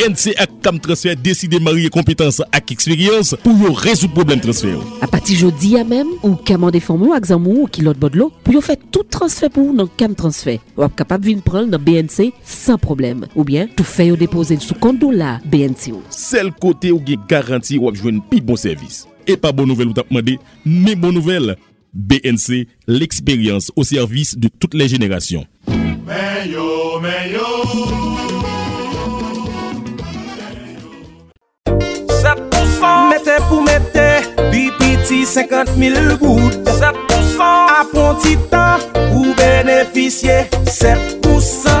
NC ak kam transfer deside marye kompetans ak eksperyans pou yo rezout problem transfer. A pati jodi ya mem, ou kamande formou ak zanmou ou kilot bodlo pou yo fè tout transfer pou nan kam transfer. Wap kapap vin pran nan BNC san problem. Ou bien, tou fè yo depose sou konto la BNC ou. Sel kote ou gen garanti wap jwen pi bon servis. E pa bon nouvel ou tap mande, men bon nouvel. BNC, l'expérience au service de toutes les générations. Meilleur, meilleur. mette pou mette Bipiti 50 mil goud 7% Apon titan ou benefisye 7%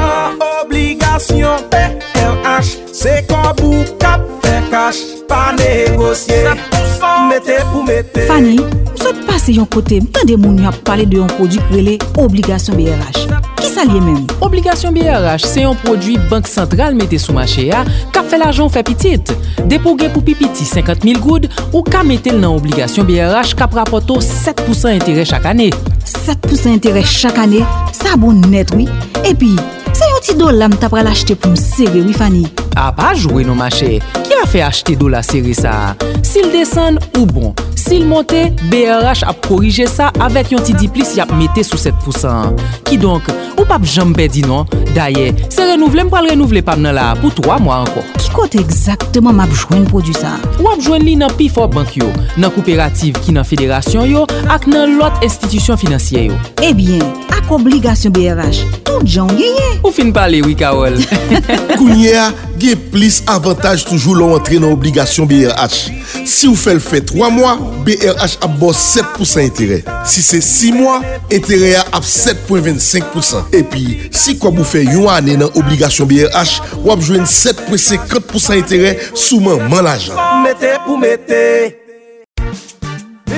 Obligasyon PRH Se kobou kap fe kash Pa negosye 7% Mette pou mette. Fanny, msot pase yon kote Mtande moun yap pale de yon kodik rele Obligasyon BRH sa liye men. Obligasyon BRH se yon prodwi bank sentral mette sou mache ya, kap fe l'ajon fe pitit. Depo gen pou pipiti 50 000 goud, ou ka mette l nan obligasyon BRH kap rapoto 7% intere chak ane. 7% intere chak ane, sa bon net wii. Oui. E pi, Se yon ti do lam pral achete pou msere wifani? A pa jwè nou mache, ki a fe achete do la seri sa? Sil desen ou bon, sil monte, BRH ap korije sa avèk yon ti diplis yap mette sou 7%. Ki donk, ou pap jambè di non? Daye, se renouvle m pral renouvle pam nan la pou 3 mwa anko. Ki kote ekzaktman m ap jwen produ sa? Ou ap jwen li nan pi for bank yo, nan kooperative ki nan federasyon yo, ak nan lot institisyon finansye yo. Ebyen, ak obligasyon BRH, tout jan genye. ou fin pale wikawol? Kounye a, ge plis avantage toujou lon rentre nan obligasyon BRH. Si ou fel fe 3 mwa, BRH ap bo 7% entere. Si se 6 mwa, entere a ap 7.25%. Epi, si kwa bou fe yon ane nan obligasyon BRH, wap jwen 7.50% entere souman man la jan. Mete pou mete.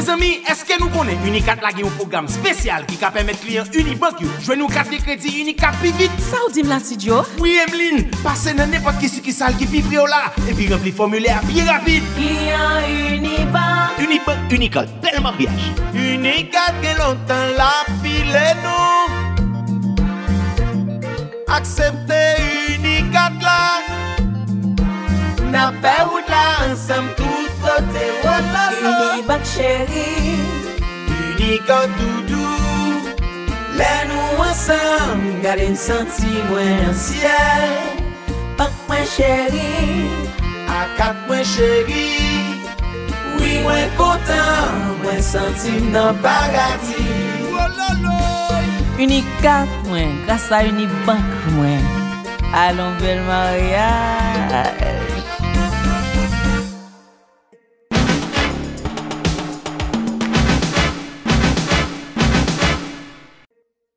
Mes amis, eske nou konen Unicat lage yon program spesyal ki ka pemet kliyen Unibank yo? Jwen nou kat de kredi Unicat pi vit? Sa ou dim la studio? Oui, Emeline, pase nan nepot ki sukisal ki pi prio la epi rempli formule a pi rapide. Kliyen Unibank Unibank, Unicat, bel mariage. Unicat gen lontan la file nou Aksepte Unicat la Na fe wout la ansam tout beauté, voilà ça. Unibac chérie, unique en doudou. Les nous ensemble, gardez une senti moins ciel. Pac moins chérie, à cap moins chérie. Oui, moins content, moins sentime dans paradis. Unique cap moins, grâce à Unibank moins. Allons bel mariage.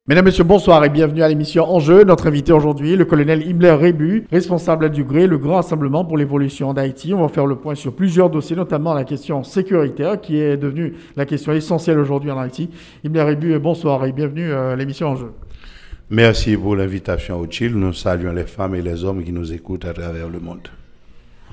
Mesdames, Messieurs, bonsoir et bienvenue à l'émission Enjeu. Notre invité aujourd'hui, le colonel Himmler Rébu, responsable du GRé, le Grand Rassemblement pour l'évolution d'Haïti. On va faire le point sur plusieurs dossiers, notamment la question sécuritaire, qui est devenue la question essentielle aujourd'hui en Haïti. Himmler Rébu, bonsoir et bienvenue à l'émission Enjeu. Merci pour l'invitation au Chil. Nous saluons les femmes et les hommes qui nous écoutent à travers le monde.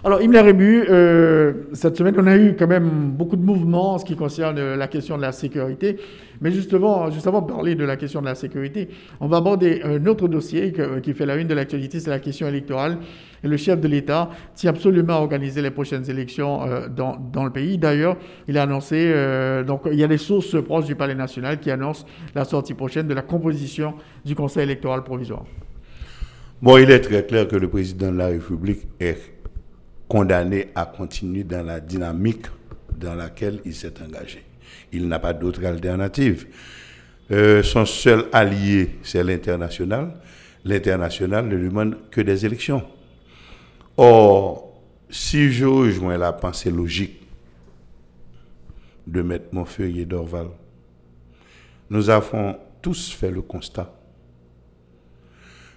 Alors, Himmler Rébu, euh, cette semaine, on a eu quand même beaucoup de mouvements en ce qui concerne euh, la question de la sécurité. Mais justement, juste avant de parler de la question de la sécurité, on va aborder un autre dossier que- qui fait la une de l'actualité, c'est la question électorale. Le chef de l'État tient absolument à organiser les prochaines élections euh, dans, dans le pays. D'ailleurs, il a annoncé, euh, donc il y a des sources proches du Palais national qui annoncent la sortie prochaine de la composition du Conseil électoral provisoire. Bon, il est très clair que le président de la République est condamné à continuer dans la dynamique dans laquelle il s'est engagé. Il n'a pas d'autre alternative. Euh, son seul allié, c'est l'international. L'international ne demande que des élections. Or, si je rejoins la pensée logique de Maître Montferrier d'Orval, nous avons tous fait le constat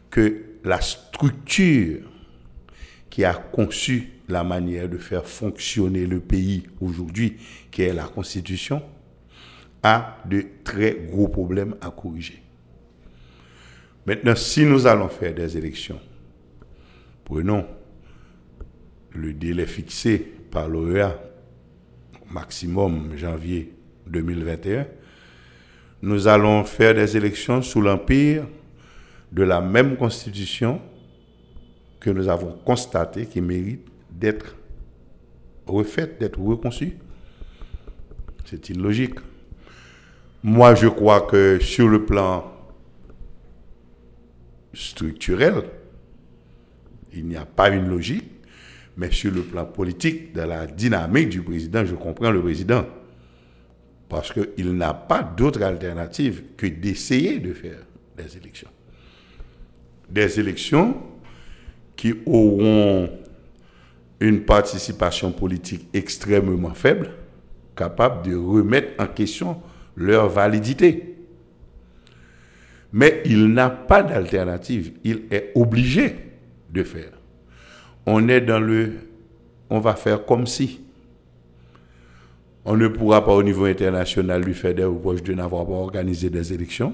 que la structure qui a conçu la manière de faire fonctionner le pays aujourd'hui, qui est la Constitution, a de très gros problèmes à corriger. Maintenant, si nous allons faire des élections, prenons le délai fixé par l'OEA, maximum janvier 2021, nous allons faire des élections sous l'empire de la même constitution que nous avons constaté qui mérite d'être refaite, d'être reconçue. C'est illogique. Moi, je crois que sur le plan structurel, il n'y a pas une logique, mais sur le plan politique, de la dynamique du président, je comprends le président. Parce qu'il n'a pas d'autre alternative que d'essayer de faire des élections. Des élections qui auront une participation politique extrêmement faible, capable de remettre en question leur validité. Mais il n'a pas d'alternative. Il est obligé de faire. On est dans le... On va faire comme si. On ne pourra pas au niveau international lui faire des reproches de n'avoir pas organisé des élections.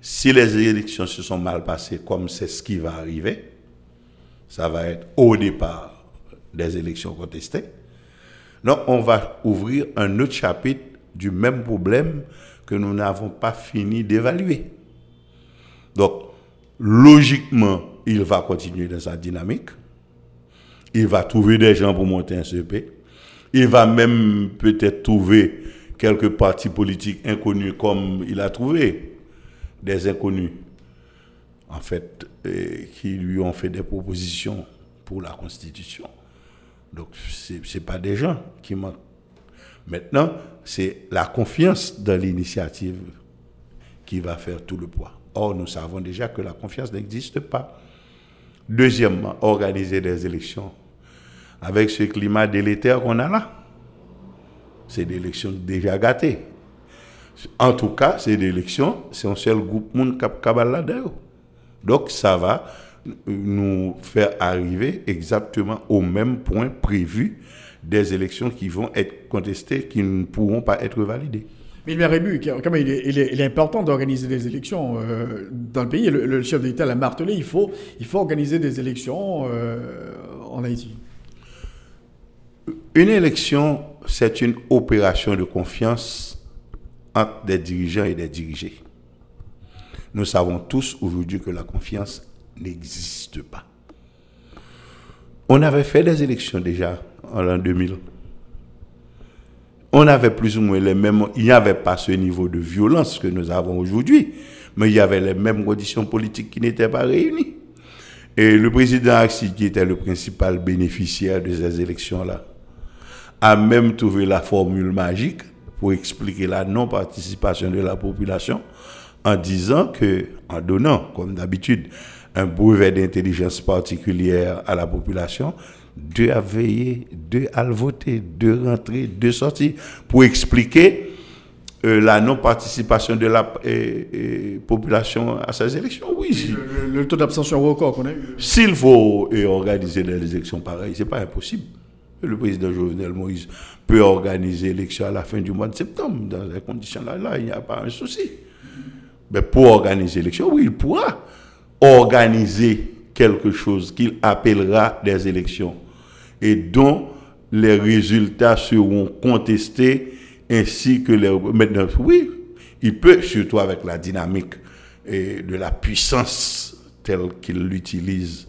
Si les élections se sont mal passées, comme c'est ce qui va arriver, ça va être au départ des élections contestées. Donc, on va ouvrir un autre chapitre du même problème que nous n'avons pas fini d'évaluer. Donc, logiquement, il va continuer dans sa dynamique. Il va trouver des gens pour monter un CP. Il va même peut-être trouver quelques partis politiques inconnus comme il a trouvé des inconnus, en fait, qui lui ont fait des propositions pour la Constitution. Donc, ce n'est pas des gens qui manquent. Maintenant, c'est la confiance dans l'initiative qui va faire tout le poids. Or, nous savons déjà que la confiance n'existe pas. Deuxièmement, organiser des élections avec ce climat délétère qu'on a là. C'est des élections déjà gâtées. En tout cas, c'est des élections, c'est un seul groupe monde qui là Donc, ça va nous faire arriver exactement au même point prévu des élections qui vont être contestées, qui ne pourront pas être validées. Mais il, il, est, il est important d'organiser des élections euh, dans le pays. Le, chef d'État l'a martelé, il faut, il faut organiser des élections euh, en Haïti. Une élection, c'est une opération de confiance entre des dirigeants et des dirigés. Nous savons tous aujourd'hui que la confiance n'existe pas. On avait fait des élections déjà en l'an 2000. On avait plus ou moins les mêmes, il n'y avait pas ce niveau de violence que nous avons aujourd'hui, mais il y avait les mêmes conditions politiques qui n'étaient pas réunies. Et le président Axi, qui était le principal bénéficiaire de ces élections-là, a même trouvé la formule magique pour expliquer la non-participation de la population en disant que, en donnant, comme d'habitude, un brevet d'intelligence particulière à la population, deux à veiller, deux à voter, deux rentrer, deux sortir, pour expliquer euh, la non-participation de la population à ces élections. Oui. Le, taux d'abstention record qu'on a eu. S'il faut organiser des élections pareilles, ce n'est pas impossible. Le président Jovenel Moïse peut organiser l'élection à la fin du mois de septembre. Dans ces conditions-là, là, il n'y a pas un souci. Mais pour organiser l'élection, oui, il pourra organiser quelque chose qu'il appellera des élections. Et dont les résultats seront contestés ainsi que les... Maintenant, oui, il peut, surtout avec la dynamique et de la puissance telle qu'il l'utilise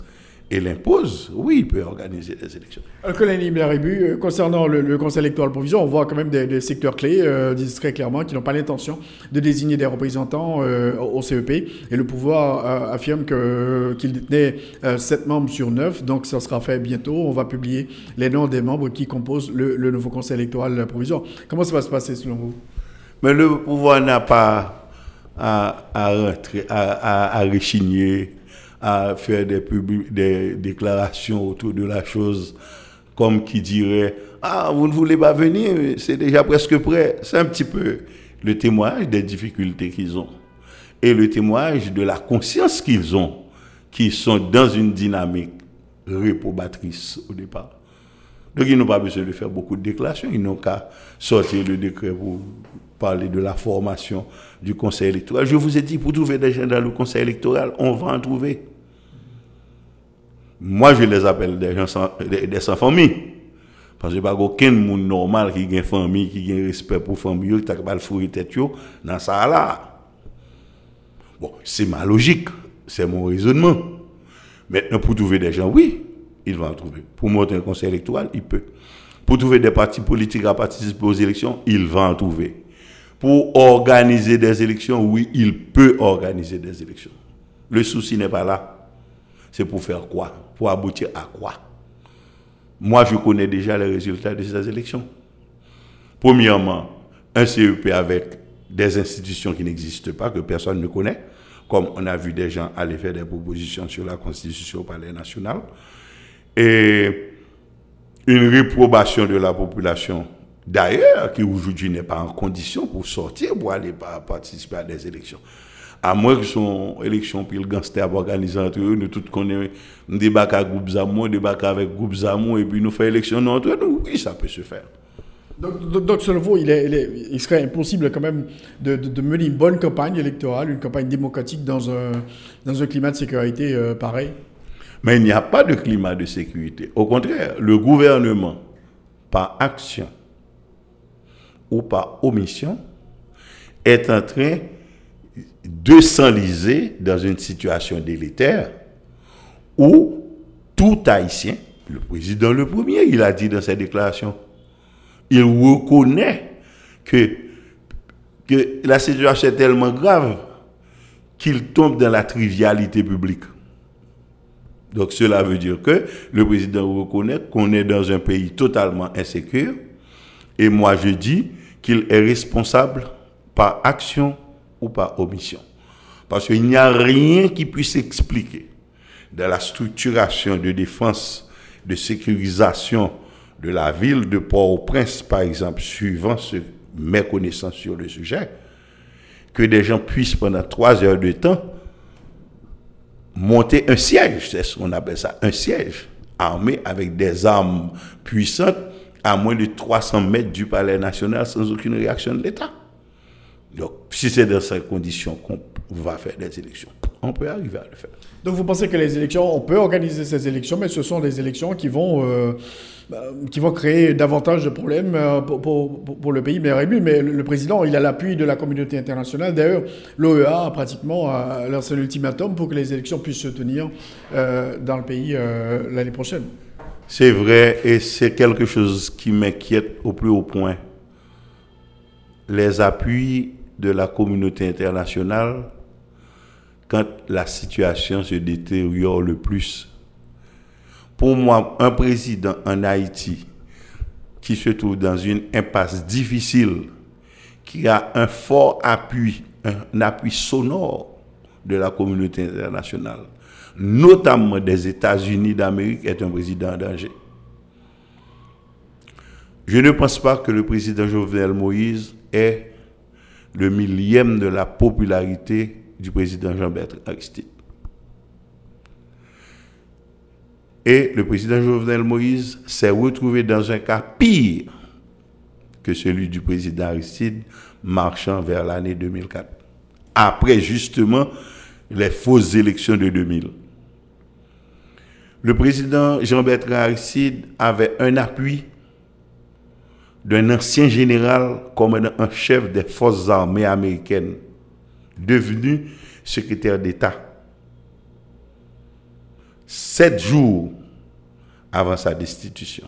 et l'impose, oui, il peut organiser des élections. Alors, Colin euh, concernant le, Conseil électoral provisoire, on voit quand même des, secteurs clés, euh, disent très clairement, qui n'ont pas l'intention de désigner des représentants euh, au CEP. Et le pouvoir affirme qu'il détenait 7 membres sur 9, donc ça sera fait bientôt. On va publier les noms des membres qui composent le, nouveau Conseil électoral provisoire. Comment ça va se passer selon vous? Mais le pouvoir n'a pas à, à, rentrer, à, à, à à faire des, déclarations autour de la chose comme qui dirait Ah, vous ne voulez pas venir, c'est déjà presque prêt. C'est un petit peu le témoignage des difficultés qu'ils ont et le témoignage de la conscience qu'ils ont, qui sont dans une dynamique réprobatrice au départ. Donc ils n'ont pas besoin de faire beaucoup de déclarations, ils n'ont qu'à sortir le décret pour parler de la formation du conseil électoral. Je vous ai dit, pour trouver des gens dans le conseil électoral, on va en trouver. Moi, je les appelle des gens sans, des, sans famille. Parce que pas aucun monde normal qui a une famille, qui a un respect pour la famille, qui a pas le fourrer tête dans ça là. Bon, c'est ma logique, c'est mon raisonnement. Maintenant, pour trouver des gens, oui, il va en trouver. Pour monter un conseil électoral, il peut. Pour trouver des partis politiques à participer aux élections, il va en trouver. Pour organiser des élections, oui, il peut organiser des élections. Le souci n'est pas là. C'est pour faire quoi? Pour aboutir à quoi? Moi, je connais déjà les résultats de ces élections. Premièrement, un CEP avec des institutions qui n'existent pas, que personne ne connaît, comme on a vu des gens aller faire des propositions sur la Constitution au Palais national et une réprobation de la population d'ailleurs qui aujourd'hui n'est pas en condition pour sortir pour aller participer à des élections. À moins que son élection puis le gangster organisé entre eux, nous tous connaissons un débat avec groupe Zamou, un débat avec groupe Zamou et puis nous faisons élection entre nous. Oui, ça peut se faire. Donc, donc, selon vous, il, est, il, serait impossible quand même de, de, mener une bonne campagne électorale, une campagne démocratique dans un, dans un climat de sécurité euh, pareil? Mais il n'y a pas de climat de sécurité. Au contraire, le gouvernement, par action ou par omission, est en train de s'enliser dans une situation délétère où tout Haïtien, le président le premier, il a dit dans sa déclaration, il reconnaît que, que la situation est tellement grave qu'il tombe dans la trivialité publique. Donc cela veut dire que le président reconnaît qu'on est dans un pays totalement insécure. Et moi je dis qu'il est responsable par action ou par omission. Parce qu'il n'y a rien qui puisse expliquer de la structuration de défense, de sécurisation de la ville de Port-au-Prince, par exemple, suivant ce, mes connaissances sur le sujet, que des gens puissent pendant trois heures de temps monter un siège, c'est ce qu'on appelle ça, un siège, armé avec des armes puissantes à moins de 300 mètres du palais national sans aucune réaction de l'État. Donc, si c'est dans ces conditions qu'on va faire des élections, on peut arriver à le faire. Donc, vous pensez que les élections, on peut organiser ces élections, mais ce sont des élections qui vont euh, bah, qui vont créer davantage de problèmes euh, pour, pour, pour le pays mais Mais le président, il a l'appui de la communauté internationale. D'ailleurs, l'OEA a pratiquement lancé l'ultimatum pour que les élections puissent se tenir euh, dans le pays euh, l'année prochaine. C'est vrai et c'est quelque chose qui m'inquiète au plus haut point. Les appuis de la communauté internationale quand la situation se détériore le plus pour moi, un président en Haïti qui se trouve dans une impasse difficile, qui a un fort appui, un appui sonore de la communauté internationale, notamment des États-Unis d'Amérique, est un président en danger. Je ne pense pas que le président Jovenel Moïse est le millième de la popularité du président Jean-Bertrand Aristide. Et le président Jovenel Moïse s'est retrouvé dans un cas pire que celui du président Aristide marchant vers l'année 2004. Après justement les fausses élections de 2000. Le président Jean-Bertrand Aristide avait un appui d'un ancien général commandant en chef des forces armées américaines, devenu secrétaire d'État. Sept jours avant sa destitution.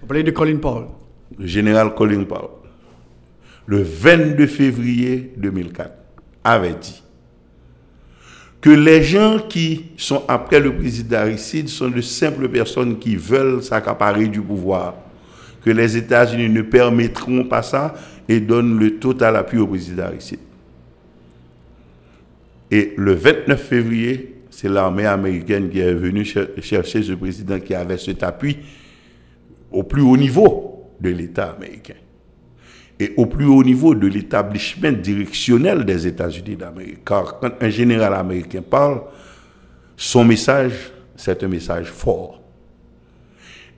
Vous parlez de Colin Powell. Le général Colin Powell, le 22 février 2004, avait dit que les gens qui sont après le président Aristide sont de simples personnes qui veulent s'accaparer du pouvoir, que les États-Unis ne permettront pas ça et donnent le total appui au président Aristide. Et le 29 février, c'est l'armée américaine qui est venue chercher ce président qui avait cet appui au plus haut niveau de l'État américain et au plus haut niveau de l'établissement directionnel des États-Unis d'Amérique. Car quand un général américain parle, son message, c'est un message fort.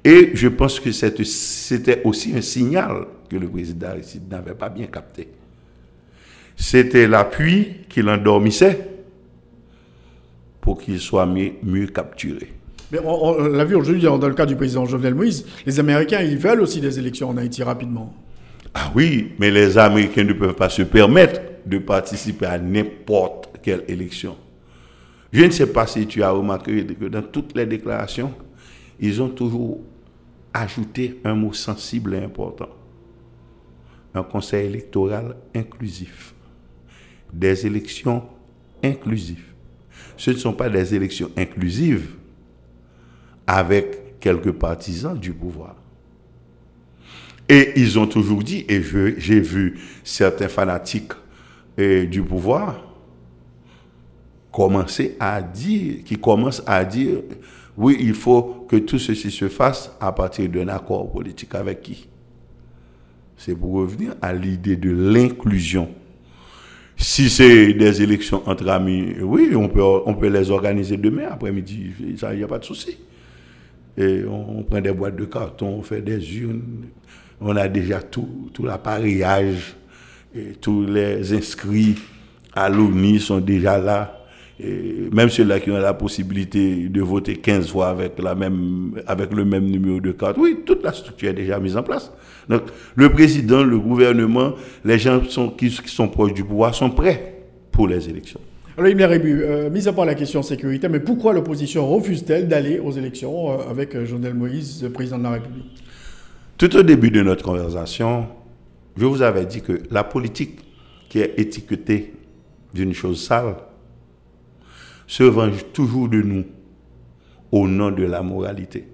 Et je pense que c'était aussi un signal que le président Aristide n'avait pas bien capté. C'était l'appui qui l'endormissait pour qu'il soit mieux, capturé. Mais on, l'a vu aujourd'hui dans le cas du président Jovenel Moïse, les Américains, ils veulent aussi des élections en Haïti rapidement. Ah oui, mais les Américains ne peuvent pas se permettre de participer à n'importe quelle élection. Je ne sais pas si tu as remarqué que dans toutes les déclarations, ils ont toujours ajouté un mot sensible et important. Un conseil électoral inclusif. Des élections inclusives. Ce ne sont pas des élections inclusives avec quelques partisans du pouvoir. Et ils ont toujours dit, et j'ai vu certains fanatiques euh, du pouvoir commencer à dire, qui commencent à dire, oui, il faut que tout ceci se fasse à partir d'un accord politique avec qui? C'est pour revenir à l'idée de l'inclusion. Si c'est des élections entre amis, oui, on peut, les organiser demain après-midi, il n'y a pas de souci. Et on, prend des boîtes de carton, on fait des urnes, on a déjà tout, l'appareillage, tous les inscrits à l'ONU sont déjà là. Et même ceux-là qui ont la possibilité de voter 15 fois avec, la même, avec le même numéro de carte, oui, toute la structure est déjà mise en place. Donc, le président, le gouvernement, les gens sont, qui, sont proches du pouvoir sont prêts pour les élections. Alors, Ibn Rébu, euh, mis à part la question sécurité, mais pourquoi l'opposition refuse-t-elle d'aller aux élections euh, avec euh, Jovenel Moïse, le président de la République? Tout au début de notre conversation, je vous avais dit que la politique qui est étiquetée d'une chose sale se venge toujours de nous au nom de la moralité,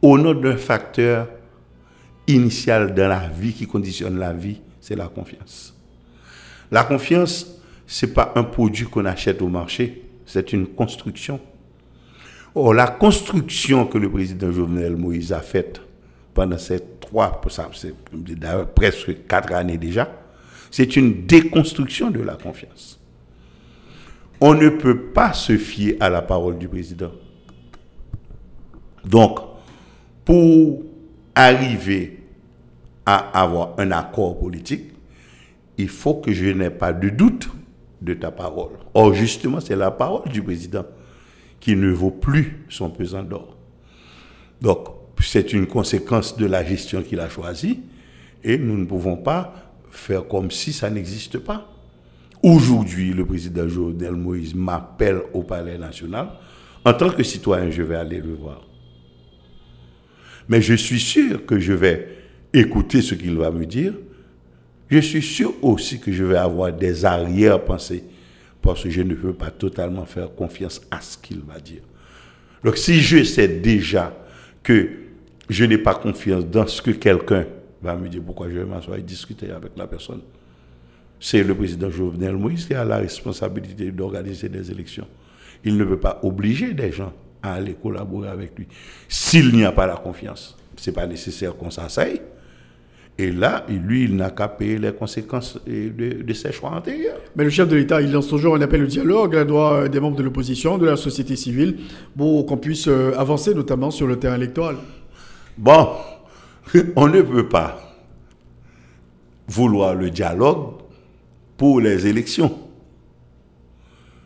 au nom d'un facteur initial dans la vie qui conditionne la vie, c'est la confiance. La confiance, ce n'est pas un produit qu'on achète au marché, c'est une construction. Or, la construction que le président Jovenel Moïse a faite pendant ces trois, presque quatre années déjà, c'est une déconstruction de la confiance on ne peut pas se fier à la parole du président. Donc, pour arriver à avoir un accord politique, il faut que je n'ai pas de doute de ta parole. Or, justement, c'est la parole du président qui ne vaut plus son pesant d'or. Donc, c'est une conséquence de la gestion qu'il a choisie et nous ne pouvons pas faire comme si ça n'existe pas. Aujourd'hui, le président Jovenel Moïse m'appelle au Palais national. En tant que citoyen, je vais aller le voir. Mais je suis sûr que je vais écouter ce qu'il va me dire. Je suis sûr aussi que je vais avoir des arrière-pensées parce que je ne peux pas totalement faire confiance à ce qu'il va dire. Donc si je sais déjà que je n'ai pas confiance dans ce que quelqu'un va me dire, pourquoi je vais m'asseoir et discuter avec la personne? C'est le président Jovenel Moïse qui a la responsabilité d'organiser des élections. Il ne peut pas obliger des gens à aller collaborer avec lui. S'il n'y a pas la confiance, ce n'est pas nécessaire qu'on s'asseye. Et là, lui, il n'a qu'à payer les conséquences de, ses choix antérieurs. Mais le chef de l'État, il lance toujours un appel au dialogue à droit des membres de l'opposition, de la société civile, pour qu'on puisse euh, avancer notamment sur le terrain électoral. Bon, on ne peut pas vouloir le dialogue pour les élections.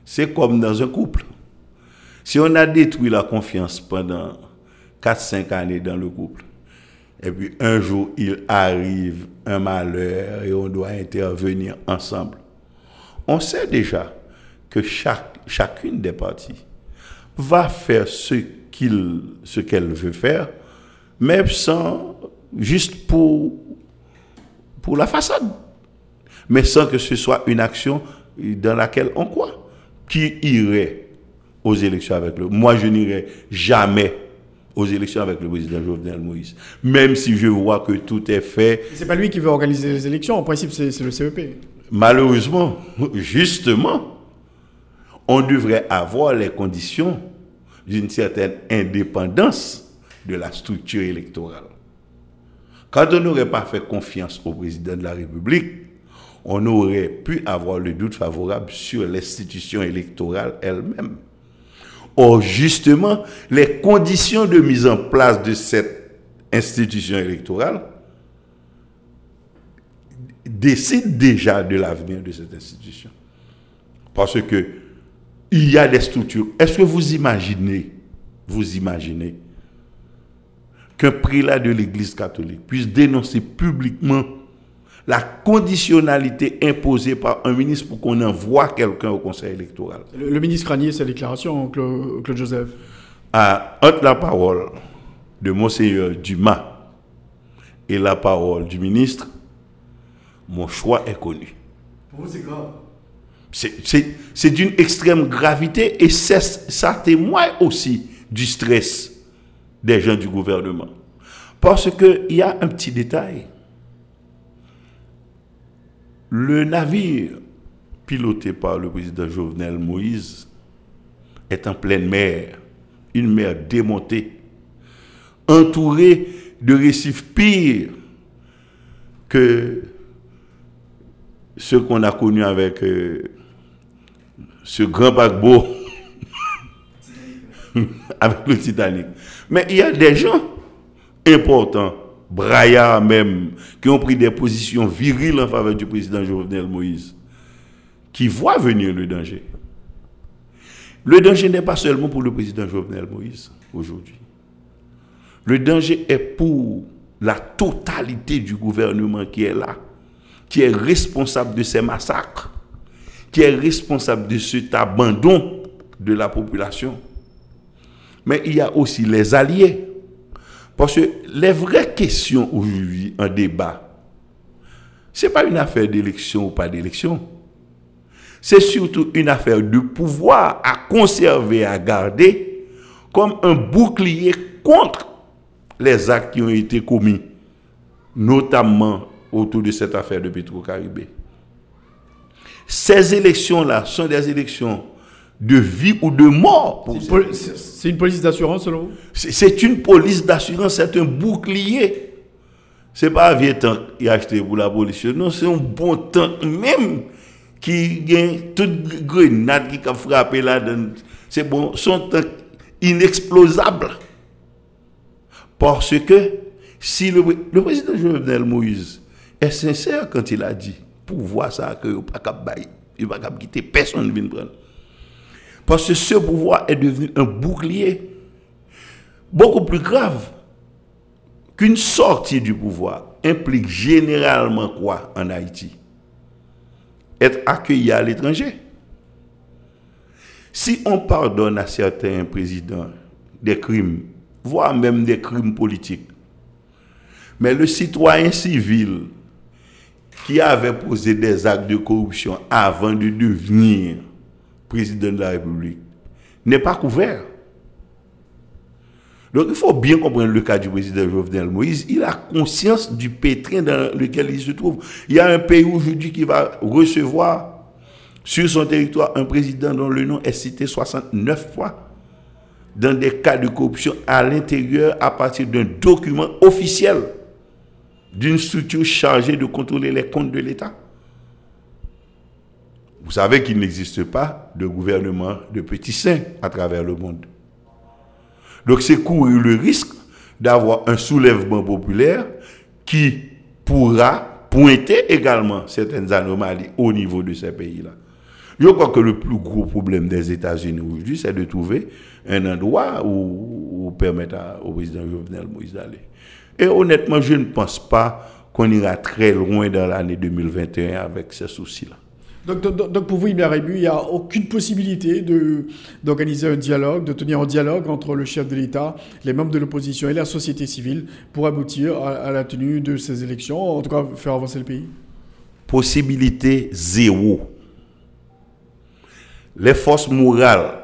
C'est comme dans un couple. Si on a détruit la confiance pendant 4-5 années dans le couple, et puis un jour il arrive un malheur et on doit intervenir ensemble, on sait déjà que chaque, chacune des parties va faire ce qu'il ce qu'elle veut faire, même sans juste pour pour la façade mais sans que ce soit une action dans laquelle on croit. Qui irait aux élections avec le... Moi, je n'irai jamais aux élections avec le président Jovenel Moïse. Même si je vois que tout est fait. C'est pas lui qui veut organiser les élections. En principe, c'est le CEP. Malheureusement, justement, on devrait avoir les conditions d'une certaine indépendance de la structure électorale. Quand on n'aurait pas fait confiance au président de la République, on aurait pu avoir le doute favorable sur l'institution électorale elle-même. Or, justement, les conditions de mise en place de cette institution électorale décident déjà de l'avenir de cette institution. Parce que il y a des structures. Est-ce que vous imaginez, vous imaginez, qu'un prélat de l'Église catholique puisse dénoncer publiquement la conditionnalité imposée par un ministre pour qu'on envoie quelqu'un au conseil électoral. Le, ministre Cranier, sa déclaration, Claude, Claude Joseph. À, entre la parole de Monseigneur Dumas et la parole du ministre, mon choix est connu. Pour vous, c'est grave. C'est d'une extrême gravité et ça témoigne aussi du stress des gens du gouvernement. Parce qu'il y a un petit détail. Le navire piloté par le président Jovenel Moïse est en pleine mer, une mer démontée, entourée de récifs pires que ceux qu'on a connus avec euh, ce grand paquebot avec le Titanic. Mais il y a des gens importants, braillards même, qui ont pris des positions viriles en faveur du président Jovenel Moïse, qui voient venir le danger. Le danger n'est pas seulement pour le président Jovenel Moïse aujourd'hui. Le danger est pour la totalité du gouvernement qui est là, qui est responsable de ces massacres, qui est responsable de cet abandon de la population mais il y a aussi les alliés. Parce que les vraies questions aujourd'hui en débat, ce n'est pas une affaire d'élection ou pas d'élection. C'est surtout une affaire de pouvoir à conserver, à garder comme un bouclier contre les actes qui ont été commis, notamment autour de cette affaire de Petro-Caribé. Ces élections-là sont des élections de vie ou de mort. C'est une police d'assurance selon vous? C'est une police d'assurance, c'est un bouclier. C'est pas un vieux tank qui a acheté pour la police. Non, c'est un bon tank même qui a toute grenade qui a frappé là. C'est bon, son tank inexplosable. Parce que si le, le président Jovenel Moïse est sincère quand il a dit pour voir ça que il ne va pas quitter personne ne vient prendre. Parce que ce pouvoir est devenu un bouclier beaucoup plus grave qu'une sortie du pouvoir implique généralement quoi en Haïti? Être accueilli à l'étranger. Si on pardonne à certains présidents des crimes, voire même des crimes politiques, mais le citoyen civil qui avait posé des actes de corruption avant de devenir président de la République, n'est pas couvert. Donc il faut bien comprendre le cas du président Jovenel Moïse. Il a conscience du pétrin dans lequel il se trouve. Il y a un pays aujourd'hui qui va recevoir sur son territoire un président dont le nom est cité 69 fois dans des cas de corruption à l'intérieur à partir d'un document officiel d'une structure chargée de contrôler les comptes de l'État. Vous savez qu'il n'existe pas de gouvernement de petits saints à travers le monde. Donc c'est courir le risque d'avoir un soulèvement populaire qui pourra pointer également certaines anomalies au niveau de ces pays-là. Je crois que le plus gros problème des États-Unis aujourd'hui, c'est de trouver un endroit où, permettre au président Jovenel Moïse d'aller. Et honnêtement, je ne pense pas qu'on ira très loin dans l'année 2021 avec ces soucis-là. Donc, pour vous, il n'y a aucune possibilité d'organiser un dialogue, de tenir un dialogue entre le chef de l'État, les membres de l'opposition et la société civile pour aboutir à, la tenue de ces élections, en tout cas faire avancer le pays Possibilité zéro. Les forces morales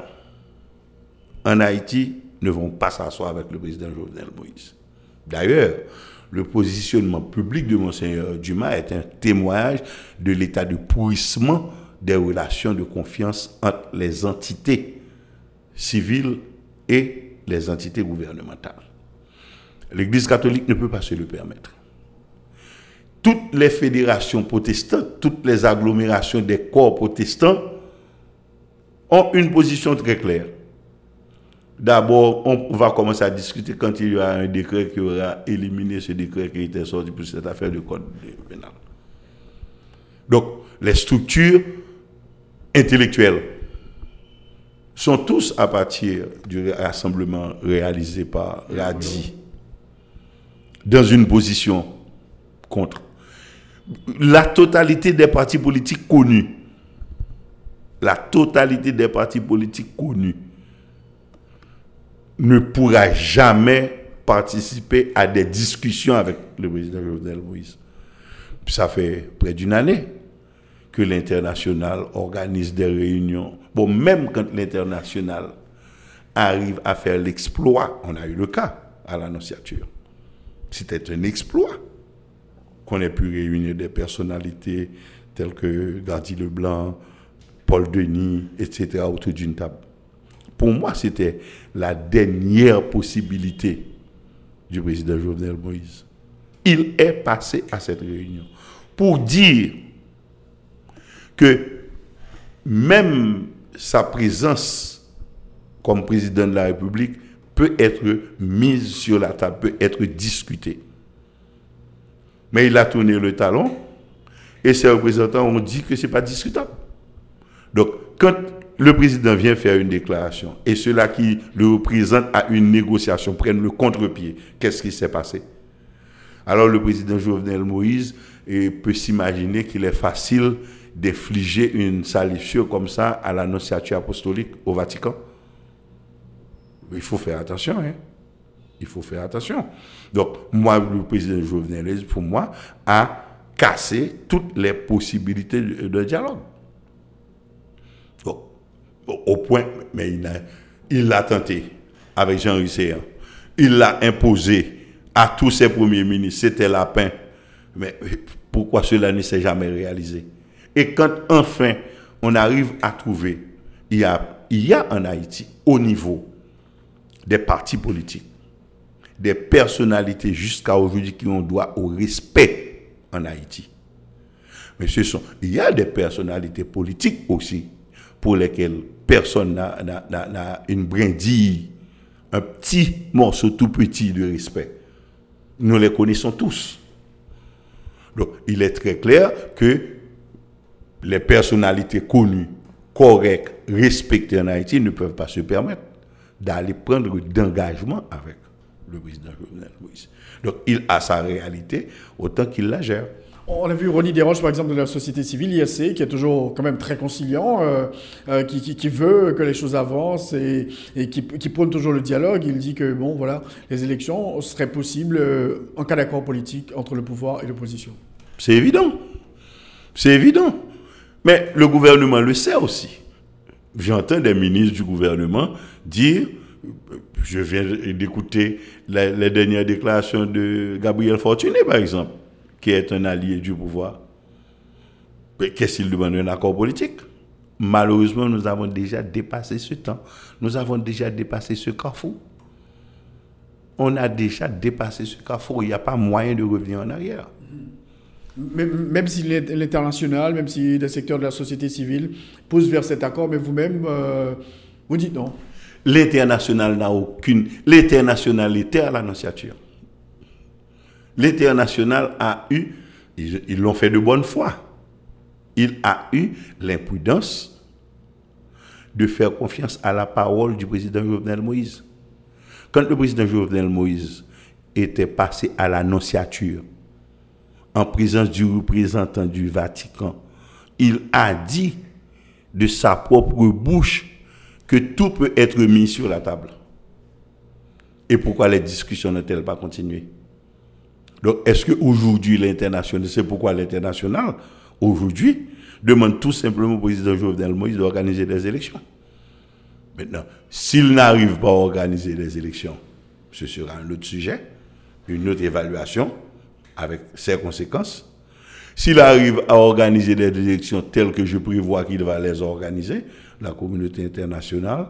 en Haïti ne vont pas s'asseoir avec le président Jovenel Moïse. D'ailleurs, le positionnement public de Monseigneur Dumas est un témoignage de l'état de pourrissement des relations de confiance entre les entités civiles et les entités gouvernementales. L'Église catholique ne peut pas se le permettre. Toutes les fédérations protestantes, toutes les agglomérations des corps protestants ont une position très claire. D'abord, on va commencer à discuter quand il y aura un décret qui aura éliminé ce décret qui était sorti pour cette affaire de code pénal. Donc, les structures intellectuelles sont tous à partir du rassemblement réalisé par Radi dans une position contre. La totalité des partis politiques connus, la totalité des partis politiques connus ne pourra jamais participer à des discussions avec le président Jovenel Moïse. Ça fait près d'une année que l'international organise des réunions. Bon, même quand l'international arrive à faire l'exploit, on a eu le cas à l'annonciature. C'était un exploit qu'on ait pu réunir des personnalités telles que Gardi Leblanc, Paul Denis, etc. autour d'une table. Pour moi, c'était la dernière possibilité du président Jovenel Moïse. Il est passé à cette réunion pour dire que même sa présence comme président de la République peut être mise sur la table, peut être discutée. Mais il a tourné le talon et ses représentants ont dit que ce n'est pas discutable. Donc, quand le président vient faire une déclaration et ceux-là qui le représentent à une négociation prennent le contre-pied, qu'est-ce qui s'est passé? Alors le président Jovenel Moïse peut s'imaginer qu'il est facile d'infliger une salissure comme ça à l'annonciature apostolique au Vatican. Il faut faire attention. Hein? Il faut faire attention. Donc, moi, le président Jovenel, pour moi, a cassé toutes les possibilités de dialogue au point, mais il l'a tenté avec Jean Risséa. Il l'a imposé à tous ses premiers ministres. C'était lapin. Mais pourquoi cela ne s'est jamais réalisé? Et quand enfin on arrive à trouver, il y a, il y a en Haïti, au niveau des partis politiques, des personnalités jusqu'à aujourd'hui qui ont droit au respect en Haïti. Mais ce sont, il y a des personnalités politiques aussi pour lesquelles personne n'a une brindille, un petit morceau tout petit de respect. Nous les connaissons tous. Donc, il est très clair que les personnalités connues, correctes, respectées en Haïti ne peuvent pas se permettre d'aller prendre d'engagement avec le président Jovenel Moïse. Donc, il a sa réalité autant qu'il la gère. On a vu Ronnie Desroches, par exemple, de la société civile, ISC, qui est toujours quand même très conciliant, euh, euh, qui, veut que les choses avancent et, qui, prône toujours le dialogue. Il dit que, bon, voilà, les élections seraient possibles euh, en cas d'accord politique entre le pouvoir et l'opposition. C'est évident. C'est évident. Mais le gouvernement le sait aussi. J'entends des ministres du gouvernement dire, je viens d'écouter les dernières déclarations de Gabriel Fortuné, par exemple qui est un allié du pouvoir, qu'est-ce qu'il demande? Un accord politique Malheureusement, nous avons déjà dépassé ce temps. Nous avons déjà dépassé ce carrefour. On a déjà dépassé ce carrefour. Il n'y a pas moyen de revenir en arrière. Même si l'international, même si les secteurs de la société civile poussent vers cet accord, mais vous-même, euh, vous dites non. L'international n'a aucune. L'international était à l'annonciature l'international a eu, ils l'ont fait de bonne foi, il a eu l'imprudence de faire confiance à la parole du président Jovenel Moïse. Quand le président Jovenel Moïse était passé à l'annonciature, en présence du représentant du Vatican, il a dit de sa propre bouche que tout peut être mis sur la table. Et pourquoi les discussions n'ont-elles pas continué? Donc, est-ce qu'aujourd'hui, l'international, c'est pourquoi l'international, aujourd'hui, demande tout simplement au président Jovenel Moïse d'organiser des élections? Maintenant, s'il n'arrive pas à organiser des élections, ce sera un autre sujet, une autre évaluation avec ses conséquences. S'il arrive à organiser des élections telles que je prévois qu'il va les organiser, la communauté internationale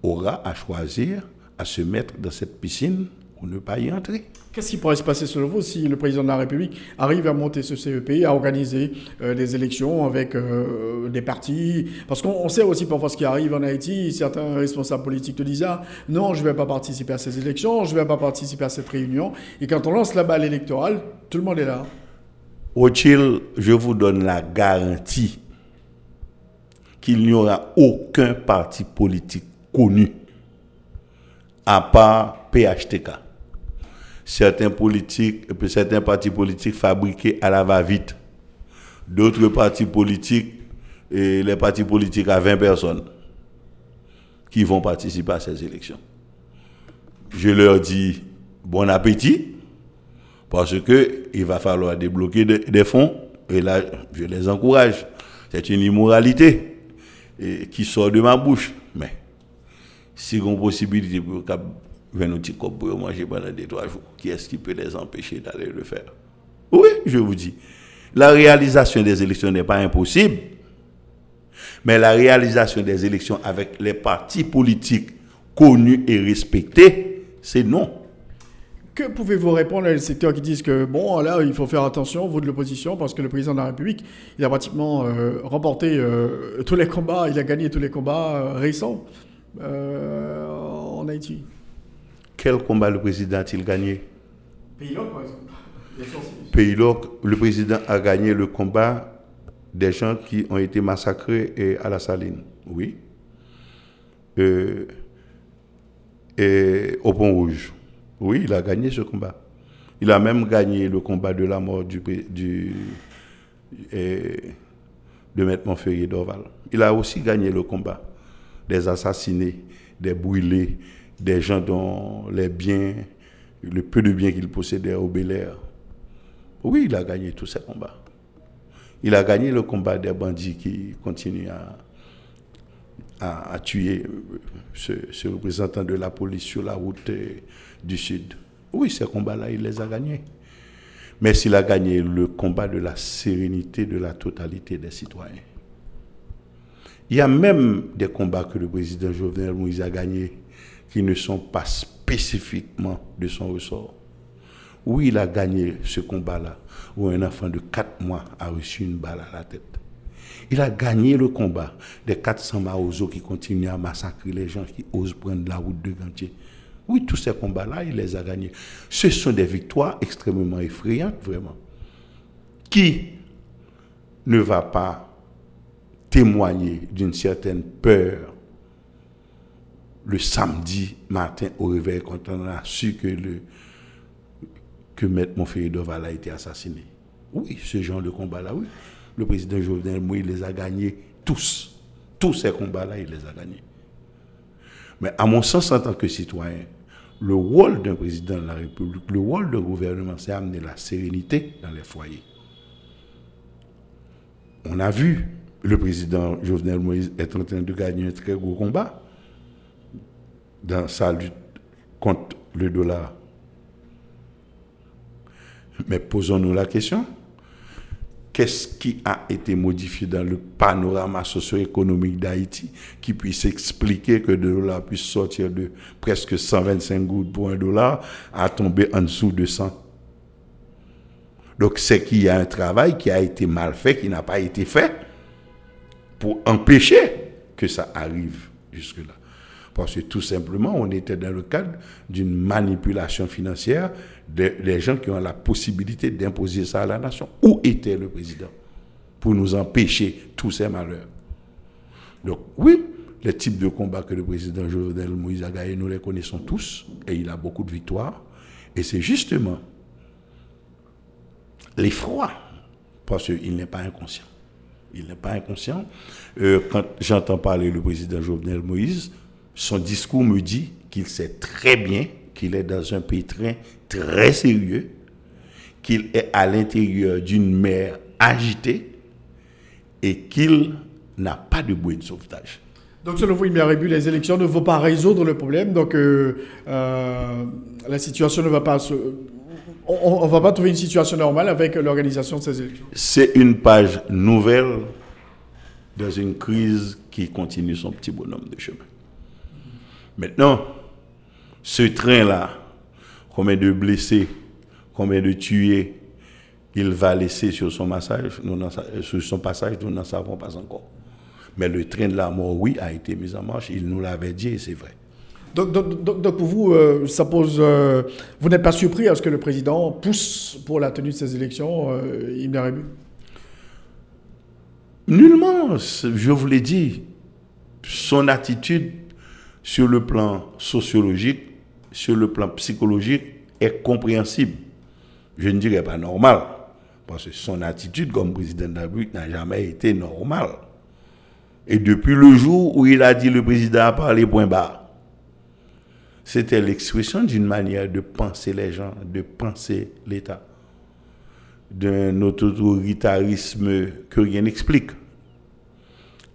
aura à choisir, à se mettre dans cette piscine ou ne pas y entrer. Qu'est-ce qui pourrait se passer selon vous si le président de la République arrive à monter ce CEP, à organiser euh, des élections avec euh, des partis? Parce qu'on sait aussi parfois ce qui arrive en Haïti. Certains responsables politiques te disent ah, non, je ne vais pas participer à ces élections, je ne vais pas participer à cette réunion. Et quand on lance la balle électorale, tout le monde est là. Rothschild, je vous donne la garantie qu'il n'y aura aucun parti politique connu à part PHTK certains partis politiques fabriqués à la va-vite. D'autres partis politiques, et les partis politiques à 20 personnes qui vont participer à ces élections. Je leur dis bon appétit, parce que il va falloir débloquer des fonds, et là, je les encourage. C'est une immoralité qui sort de ma bouche. Mais si on possibilité pour un petit pour manger pendant des trois jours. Qui est-ce qui peut les empêcher d'aller le faire? Oui, je vous dis. La réalisation des élections n'est pas impossible, mais la réalisation des élections avec les partis politiques connus et respectés, c'est non. Que pouvez-vous répondre à les secteurs qui disent que, bon, là, il faut faire attention, vous de l'opposition, parce que le président de la République, il a pratiquement euh, remporté euh, tous les combats, il a gagné tous les combats euh, récents en Haïti quel combat le président a-t-il gagné? Pays par exemple. Pays le président a gagné le combat des gens qui ont été massacrés à la saline. Oui. Euh, et au Pont Rouge. Oui, il a gagné ce combat. Il a même gagné le combat de la mort du, du de Maître Montferrier d'Orval. Il a aussi gagné le combat des assassinés, des brûlés, des gens dont les biens, le peu de biens qu'il possédait au Bel Air. Oui, il a gagné tous ces combats. Il a gagné le combat des bandits qui continuent à, à, tuer ce, représentant de la police sur la route euh, du Sud. Oui, ces combats-là, il les a gagnés. Mais s'il a gagné le combat de la sérénité de la totalité des citoyens. Il y a même des combats que le président Jovenel Moïse a gagnés qui ne sont pas spécifiquement de son ressort. Oui, il a gagné ce combat-là, où un enfant de 4 mois a reçu une balle à la tête. Il a gagné le combat des 400 Maozo qui continuent à massacrer les gens qui osent prendre la route de Gantier. Oui, tous ces combats-là, il les a gagnés. Ce sont des victoires extrêmement effrayantes, vraiment. Qui ne va pas témoigner d'une certaine peur le samedi matin au réveil quand on a su que le que Maître a été assassiné. Oui, ce genre de combat-là, oui. Le président Jovenel Moïse les a gagnés tous. Tous ces combats-là, il les a gagnés. Mais à mon sens, en tant que citoyen, le rôle d'un président de la République, le rôle d'un gouvernement, c'est amener la sérénité dans les foyers. On a vu le président Jovenel Moïse être en train de gagner un très gros combat dans sa lutte contre le dollar. Mais posons-nous la question, qu'est-ce qui a été modifié dans le panorama socio-économique d'Haïti qui puisse expliquer que le dollar puisse sortir de presque 125 gouttes pour un dollar à tomber en dessous de 100 Donc c'est qu'il y a un travail qui a été mal fait, qui n'a pas été fait pour empêcher que ça arrive jusque-là. Parce que tout simplement, on était dans le cadre d'une manipulation financière des gens qui ont la possibilité d'imposer ça à la nation. Où était le président pour nous empêcher tous ces malheurs? Donc oui, les types de combats que le président Jovenel Moïse a gagné, nous les connaissons tous, et il a beaucoup de victoires. Et c'est justement l'effroi, parce qu'il n'est pas inconscient. Il n'est pas inconscient. Euh, quand j'entends parler le président Jovenel Moïse, son discours me dit qu'il sait très bien qu'il est dans un pétrin très sérieux, qu'il est à l'intérieur d'une mer agitée et qu'il n'a pas de bouée de sauvetage. Donc, selon vous, il Rébu, les élections ne vont pas résoudre le problème. Donc, euh, euh, la situation ne va pas se. On ne va pas trouver une situation normale avec l'organisation de ces élections. C'est une page nouvelle dans une crise qui continue son petit bonhomme de chemin. Maintenant, ce train-là, combien de blessés, combien de tués il va laisser sur son, massage, nous sur son passage, nous n'en savons pas encore. Mais le train de la mort, oui, a été mis en marche. Il nous l'avait dit et c'est vrai. Donc, donc, pour vous, euh, ça pose. Euh, vous n'êtes pas surpris à ce que le président pousse pour la tenue de ces élections, euh, Ibn Arabi? Nullement. Je vous l'ai dit. Son attitude sur le plan sociologique, sur le plan psychologique, est compréhensible. Je ne dirais pas normal. Parce que son attitude comme président de la République n'a jamais été normale. Et depuis le jour où il a dit le président a parlé point bas, c'était l'expression d'une manière de penser les gens, de penser l'État, d'un autoritarisme que rien n'explique.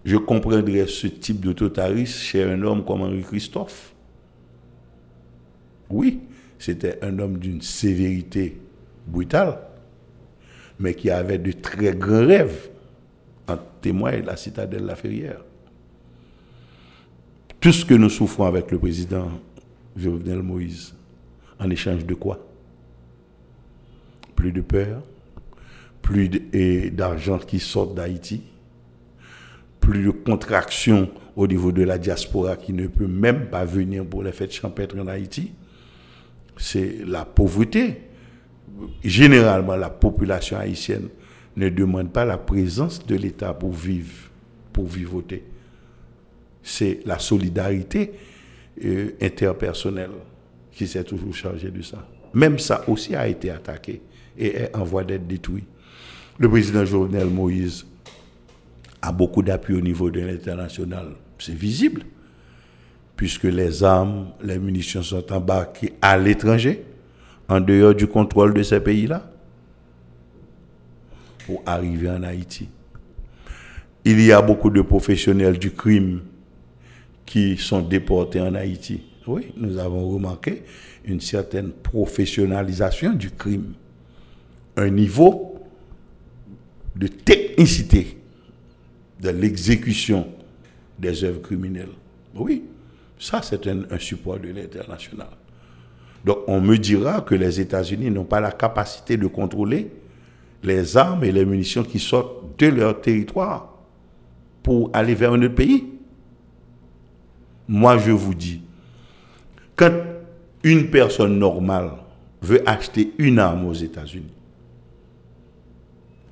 Je comprendrais ce type d'autoritarisme chez un homme comme Henri Christophe. Oui, c'était un homme d'une sévérité brutale, mais qui avait de très grands rêves. En témoigne la citadelle La Ferrière. Tout ce que nous souffrons avec le président Jovenel Moïse, en échange de quoi? Plus de peur, plus d'argent qui sort d'Haïti, plus de contraction au niveau de la diaspora qui ne peut même pas venir pour les fêtes champêtres en Haïti. C'est la pauvreté. Généralement, la population haïtienne ne demande pas la présence de l'État pour vivre, pour vivoter. C'est la solidarité euh, interpersonnelle qui s'est toujours chargée de ça. Même ça aussi a été attaqué et est en voie d'être détruit. Le président Jovenel Moïse a beaucoup d'appui au niveau de l'international. C'est visible, puisque les armes, les munitions sont embarquées à l'étranger, en dehors du contrôle de ces pays-là, pour arriver en Haïti. Il y a beaucoup de professionnels du crime qui sont déportés en Haïti. Oui, nous avons remarqué une certaine professionnalisation du crime, un niveau de technicité de l'exécution des œuvres criminelles. Oui, ça c'est un, support de l'international. Donc on me dira que les États-Unis n'ont pas la capacité de contrôler les armes et les munitions qui sortent de leur territoire pour aller vers un autre pays. Moi je vous dis, quand une personne normale veut acheter une arme aux États-Unis,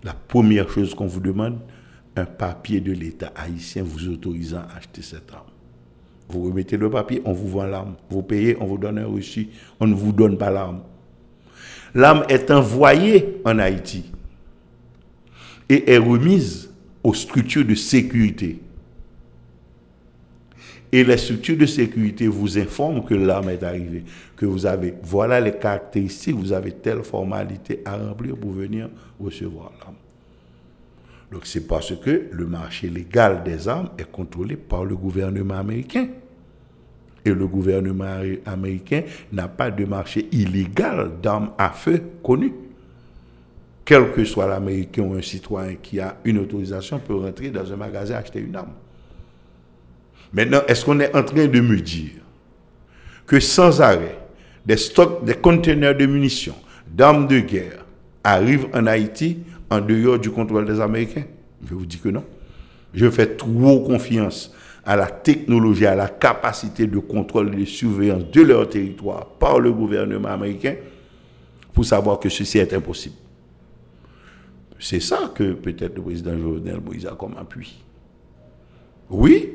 la première chose qu'on vous demande, un papier de l'État haïtien vous autorisant à acheter cette arme. Vous remettez le papier, on vous vend l'arme. Vous payez, on vous donne un reçu. On ne vous donne pas l'arme. L'arme est envoyée en Haïti et est remise aux structures de sécurité. Et les structures de sécurité vous informent que l'arme est arrivée, que vous avez, voilà les caractéristiques, vous avez telle formalité à remplir pour venir recevoir l'arme. Donc c'est parce que le marché légal des armes est contrôlé par le gouvernement américain. Et le gouvernement américain n'a pas de marché illégal d'armes à feu connu. Quel que soit l'Américain ou un citoyen qui a une autorisation peut rentrer dans un magasin et acheter une arme. Maintenant, est-ce qu'on est en train de me dire que sans arrêt, des stocks, des conteneurs de munitions, d'armes de guerre arrivent en Haïti en dehors du contrôle des Américains Je vous dis que non. Je fais trop confiance à la technologie, à la capacité de contrôle et de surveillance de leur territoire par le gouvernement américain pour savoir que ceci est impossible. C'est ça que peut-être le président Jovenel Moïse a comme appui. Oui,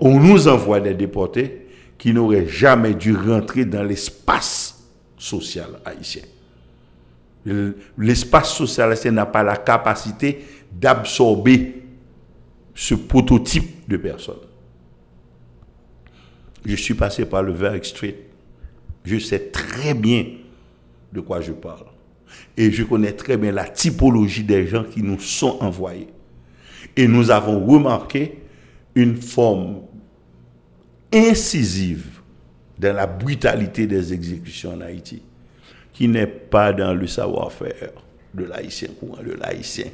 on nous envoie des déportés qui n'auraient jamais dû rentrer dans l'espace social haïtien. L'espace social n'a pas la capacité d'absorber ce prototype de personne. Je suis passé par le Verk Street. Je sais très bien de quoi je parle. Et je connais très bien la typologie des gens qui nous sont envoyés. Et nous avons remarqué une forme incisive dans la brutalité des exécutions en Haïti qui n'est pas dans le savoir-faire de l'haïtien courant, de l'haïtien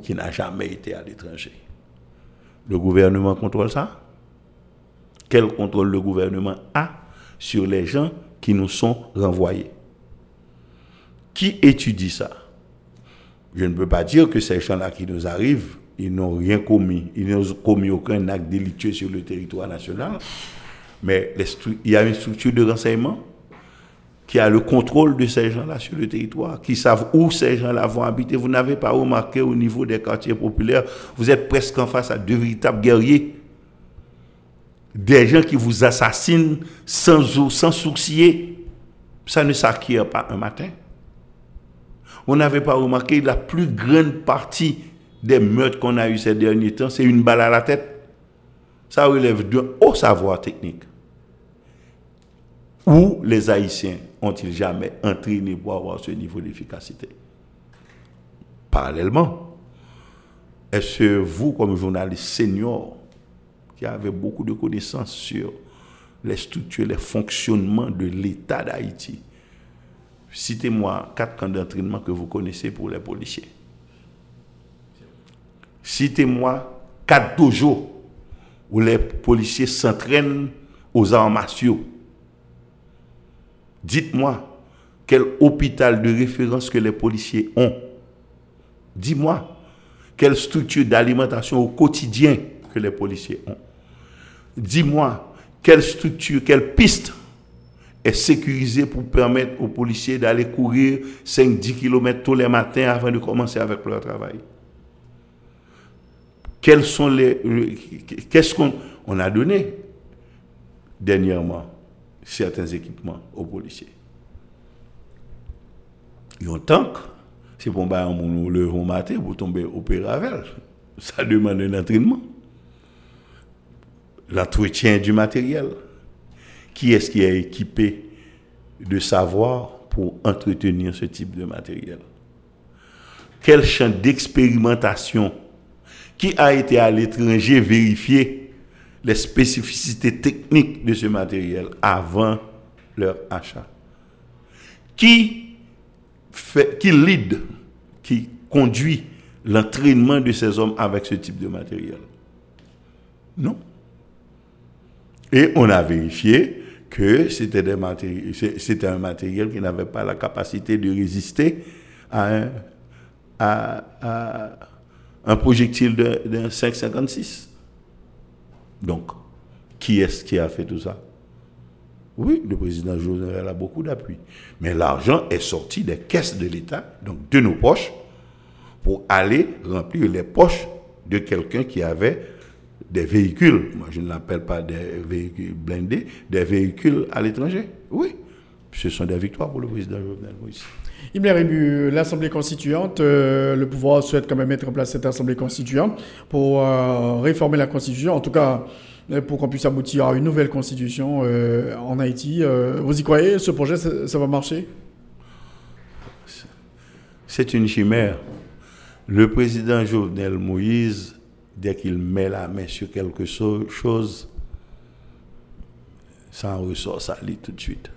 qui n'a jamais été à l'étranger. Le gouvernement contrôle ça? Quel contrôle le gouvernement a sur les gens qui nous sont renvoyés? Qui étudie ça? Je ne peux pas dire que ces gens-là qui nous arrivent, ils n'ont rien commis, ils n'ont commis aucun acte délictueux sur le territoire national, mais il y a une structure de renseignement qui a le contrôle de ces gens-là sur le territoire, qui savent où ces gens-là vont habiter. Vous n'avez pas remarqué au niveau des quartiers populaires, vous êtes presque en face à deux véritables guerriers. Des gens qui vous assassinent sans, sans sourciller. Ça ne s'acquiert pas un matin. Vous n'avez pas remarqué la plus grande partie des meurtres qu'on a eu ces derniers temps, c'est une balle à la tête. Ça relève d'un haut savoir technique. Où les Haïtiens ont-ils jamais entraîné pour avoir ce niveau d'efficacité? Parallèlement, est-ce que vous, comme journaliste senior, qui avez beaucoup de connaissances sur les structures, les fonctionnements de l'État d'Haïti, citez-moi quatre camps d'entraînement que vous connaissez pour les policiers. Citez-moi quatre dojos où les policiers s'entraînent aux arts martiaux. Dites-moi quel hôpital de référence que les policiers ont? Dis-moi quelle structure d'alimentation au quotidien que les policiers ont? Dis-moi quelle structure, quelle piste est sécurisée pour permettre aux policiers d'aller courir 5-10 km tous les matins avant de commencer avec leur travail? Quels sont les. Qu'est-ce qu'on on a donné dernièrement? Certains équipements aux policiers. Ont tank, c'est pour bah, le matin pour tomber au Péravel. Ça demande un entraînement. L'entretien du matériel. Qui est-ce qui est équipé de savoir pour entretenir ce type de matériel? Quel champ d'expérimentation qui a été à l'étranger vérifié les spécificités techniques de ce matériel avant leur achat. Qui, fait, qui lead, qui conduit l'entraînement de ces hommes avec ce type de matériel? Non. Et on a vérifié que c'était un matériel qui n'avait pas la capacité de résister à un, à, un projectile d'un 556. Donc, qui est-ce qui a fait tout ça? Oui, le président Jovenel a beaucoup d'appui. Mais l'argent est sorti des caisses de l'État, donc de nos poches, pour aller remplir les poches de quelqu'un qui avait des véhicules. Moi, je ne l'appelle pas des véhicules blindés, des véhicules à l'étranger. Oui, ce sont des victoires pour le président Jovenel Moïse. Ibn l'Assemblée constituante, euh, le pouvoir souhaite quand même mettre en place cette Assemblée constituante pour euh, réformer la Constitution, en tout cas euh, pour qu'on puisse aboutir à une nouvelle Constitution en Haïti. vous y croyez Ce projet, ça, va marcher? C'est une chimère. Le président Jovenel Moïse, dès qu'il met la main sur quelque chose, ça en ressort, ça lit tout de suite.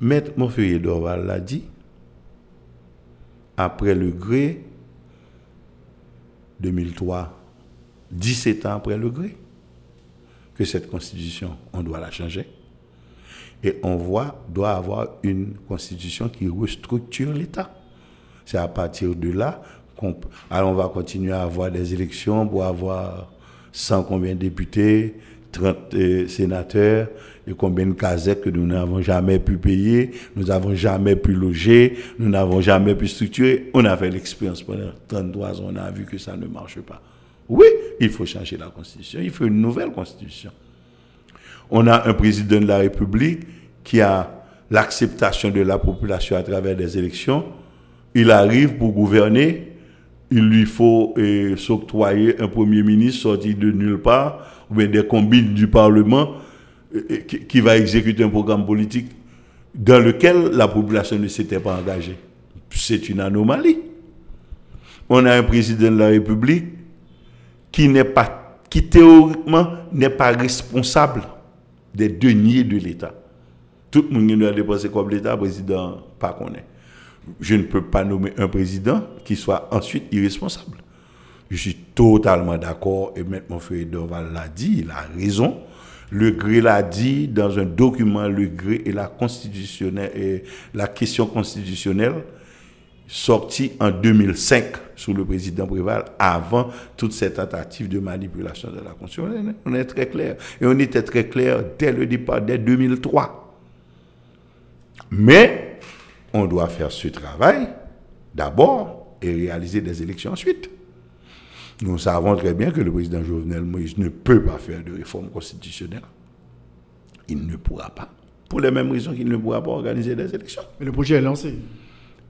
Maître Monfeuille Dorval l'a dit, après le gré 2003, 17 ans après le gré, que cette constitution, on doit la changer. Et on voit, doit avoir une constitution qui restructure l'État. C'est à partir de là qu'on on va continuer à avoir des élections pour avoir 100 combien de députés, 30 euh, sénateurs, et combien de casettes que nous n'avons jamais pu payer, nous n'avons jamais pu loger, nous n'avons jamais pu structurer. On a fait l'expérience pendant 33 ans, on a vu que ça ne marche pas. Oui, il faut changer la constitution, il faut une nouvelle constitution. On a un président de la République qui a l'acceptation de la population à travers des élections. Il arrive pour gouverner, il lui faut euh, s'octroyer un premier ministre sorti de nulle part, ou bien des combines du Parlement qui va exécuter un programme politique dans lequel la population ne s'était pas engagée. C'est une anomalie. On a un président de la République qui n'est pas, qui théoriquement n'est pas responsable des deniers de l'État. Tout le monde doit dépenser comme l'État, président, pas connaît. Je ne peux pas nommer un président qui soit ensuite irresponsable. Je suis totalement d'accord, et M. Monfeuille Dorval l'a dit, il a raison. Le GRE l'a dit dans un document, le GRE et la, constitutionnelle, et la question constitutionnelle sorti en 2005 sous le président Préval, avant toute cette tentative de manipulation de la Constitution. On est très clair. Et on était très clair dès le départ, dès 2003. Mais on doit faire ce travail d'abord et réaliser des élections ensuite. Nous savons très bien que le président Jovenel Moïse ne peut pas faire de réforme constitutionnelle. Il ne pourra pas. Pour les mêmes raisons qu'il ne pourra pas organiser des élections. Mais le projet est lancé.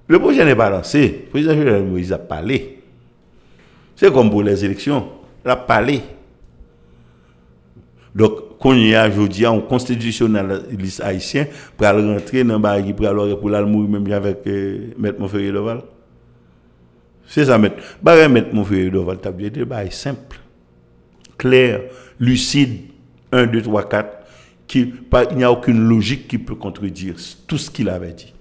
Le projet n'est pas lancé. Le président Jovenel Moïse a parlé. C'est comme pour les élections. Il a parlé. Donc, quand il y a aujourd'hui un constitutionnaliste haïtien pour aller rentrer dans le baril, pour aller pour mourir même avec euh, M. Monfeuille Doval. C'est ça, M. Baril M. Monfeuille Doval, dit, c'est simple, clair, lucide, 1, 2, 3, 4, qui, pas, il n'y a aucune logique qui peut contredire tout ce qu'il avait dit.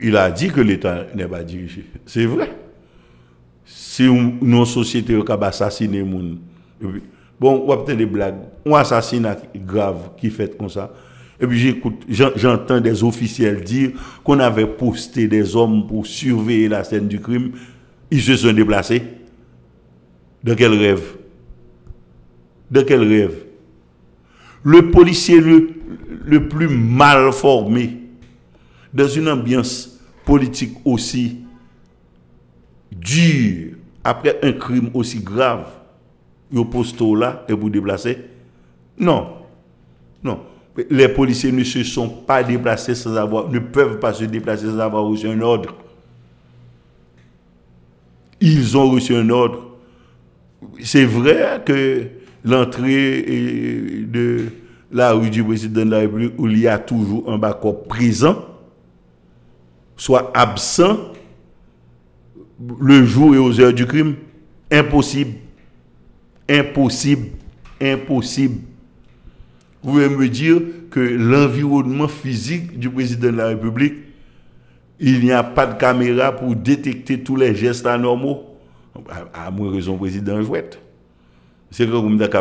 Il a dit que l'État n'est pas dirigé. C'est vrai. Si nos sociétés ont assassiné les gens, bon, on a des blagues, un assassinat grave qui fait comme ça. Et puis j'écoute, j'entends des officiels dire qu'on avait posté des hommes pour surveiller la scène du crime. Ils se sont déplacés. De quel rêve? De quel rêve? Le policier le, le plus mal formé, dans une ambiance politique aussi dure, après un crime aussi grave, au posto là et vous déplacer Non. Non. Les policiers ne se sont pas déplacés sans avoir, ne peuvent pas se déplacer sans avoir reçu un ordre. Ils ont reçu un ordre. C'est vrai que l'entrée de la rue du président de la République, où il y a toujours un backup présent, soit absent le jour et aux heures du crime, impossible. Impossible. Impossible. Vous pouvez me dire que l'environnement physique du président de la République, il n'y a pas de caméra pour détecter tous les gestes anormaux? À moins raison, président Jouette. C'est que vous me dites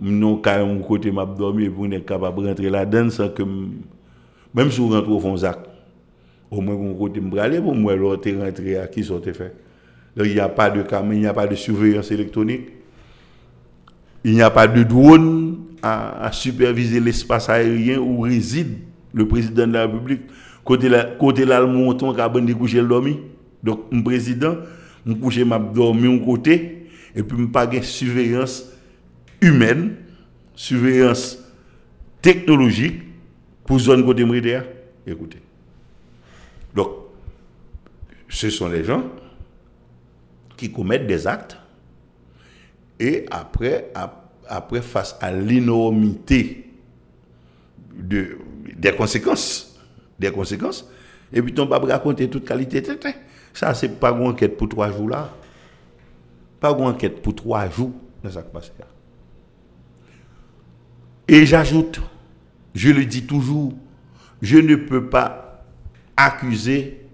non, quand mon côté m'a dormi pour être capable de rentrer là-dedans sans que, même si vous rentrez au fond, au moins mon côté me aller pour moi l'autre rentré à qui sont fait? Donc il n'y a pas de caméra, il n'y a pas de surveillance électronique. Il n'y a pas de drone à, superviser l'espace aérien où réside le président de la République. Côté là, côté là, le dormi. Donc, un président, je couche dormi un côté, et puis je pas de surveillance humaine, surveillance technologique pour zone côté. Écoutez. Donc, ce sont les gens qui commettent des actes et après, après face à l'énormité de, des conséquences, des conséquences, et puis on va raconter toute qualité. Ça, c'est pas une enquête pour trois jours là. Pas une enquête pour trois jours dans passe là. Et j'ajoute, je le dis toujours, je ne peux pas accuser,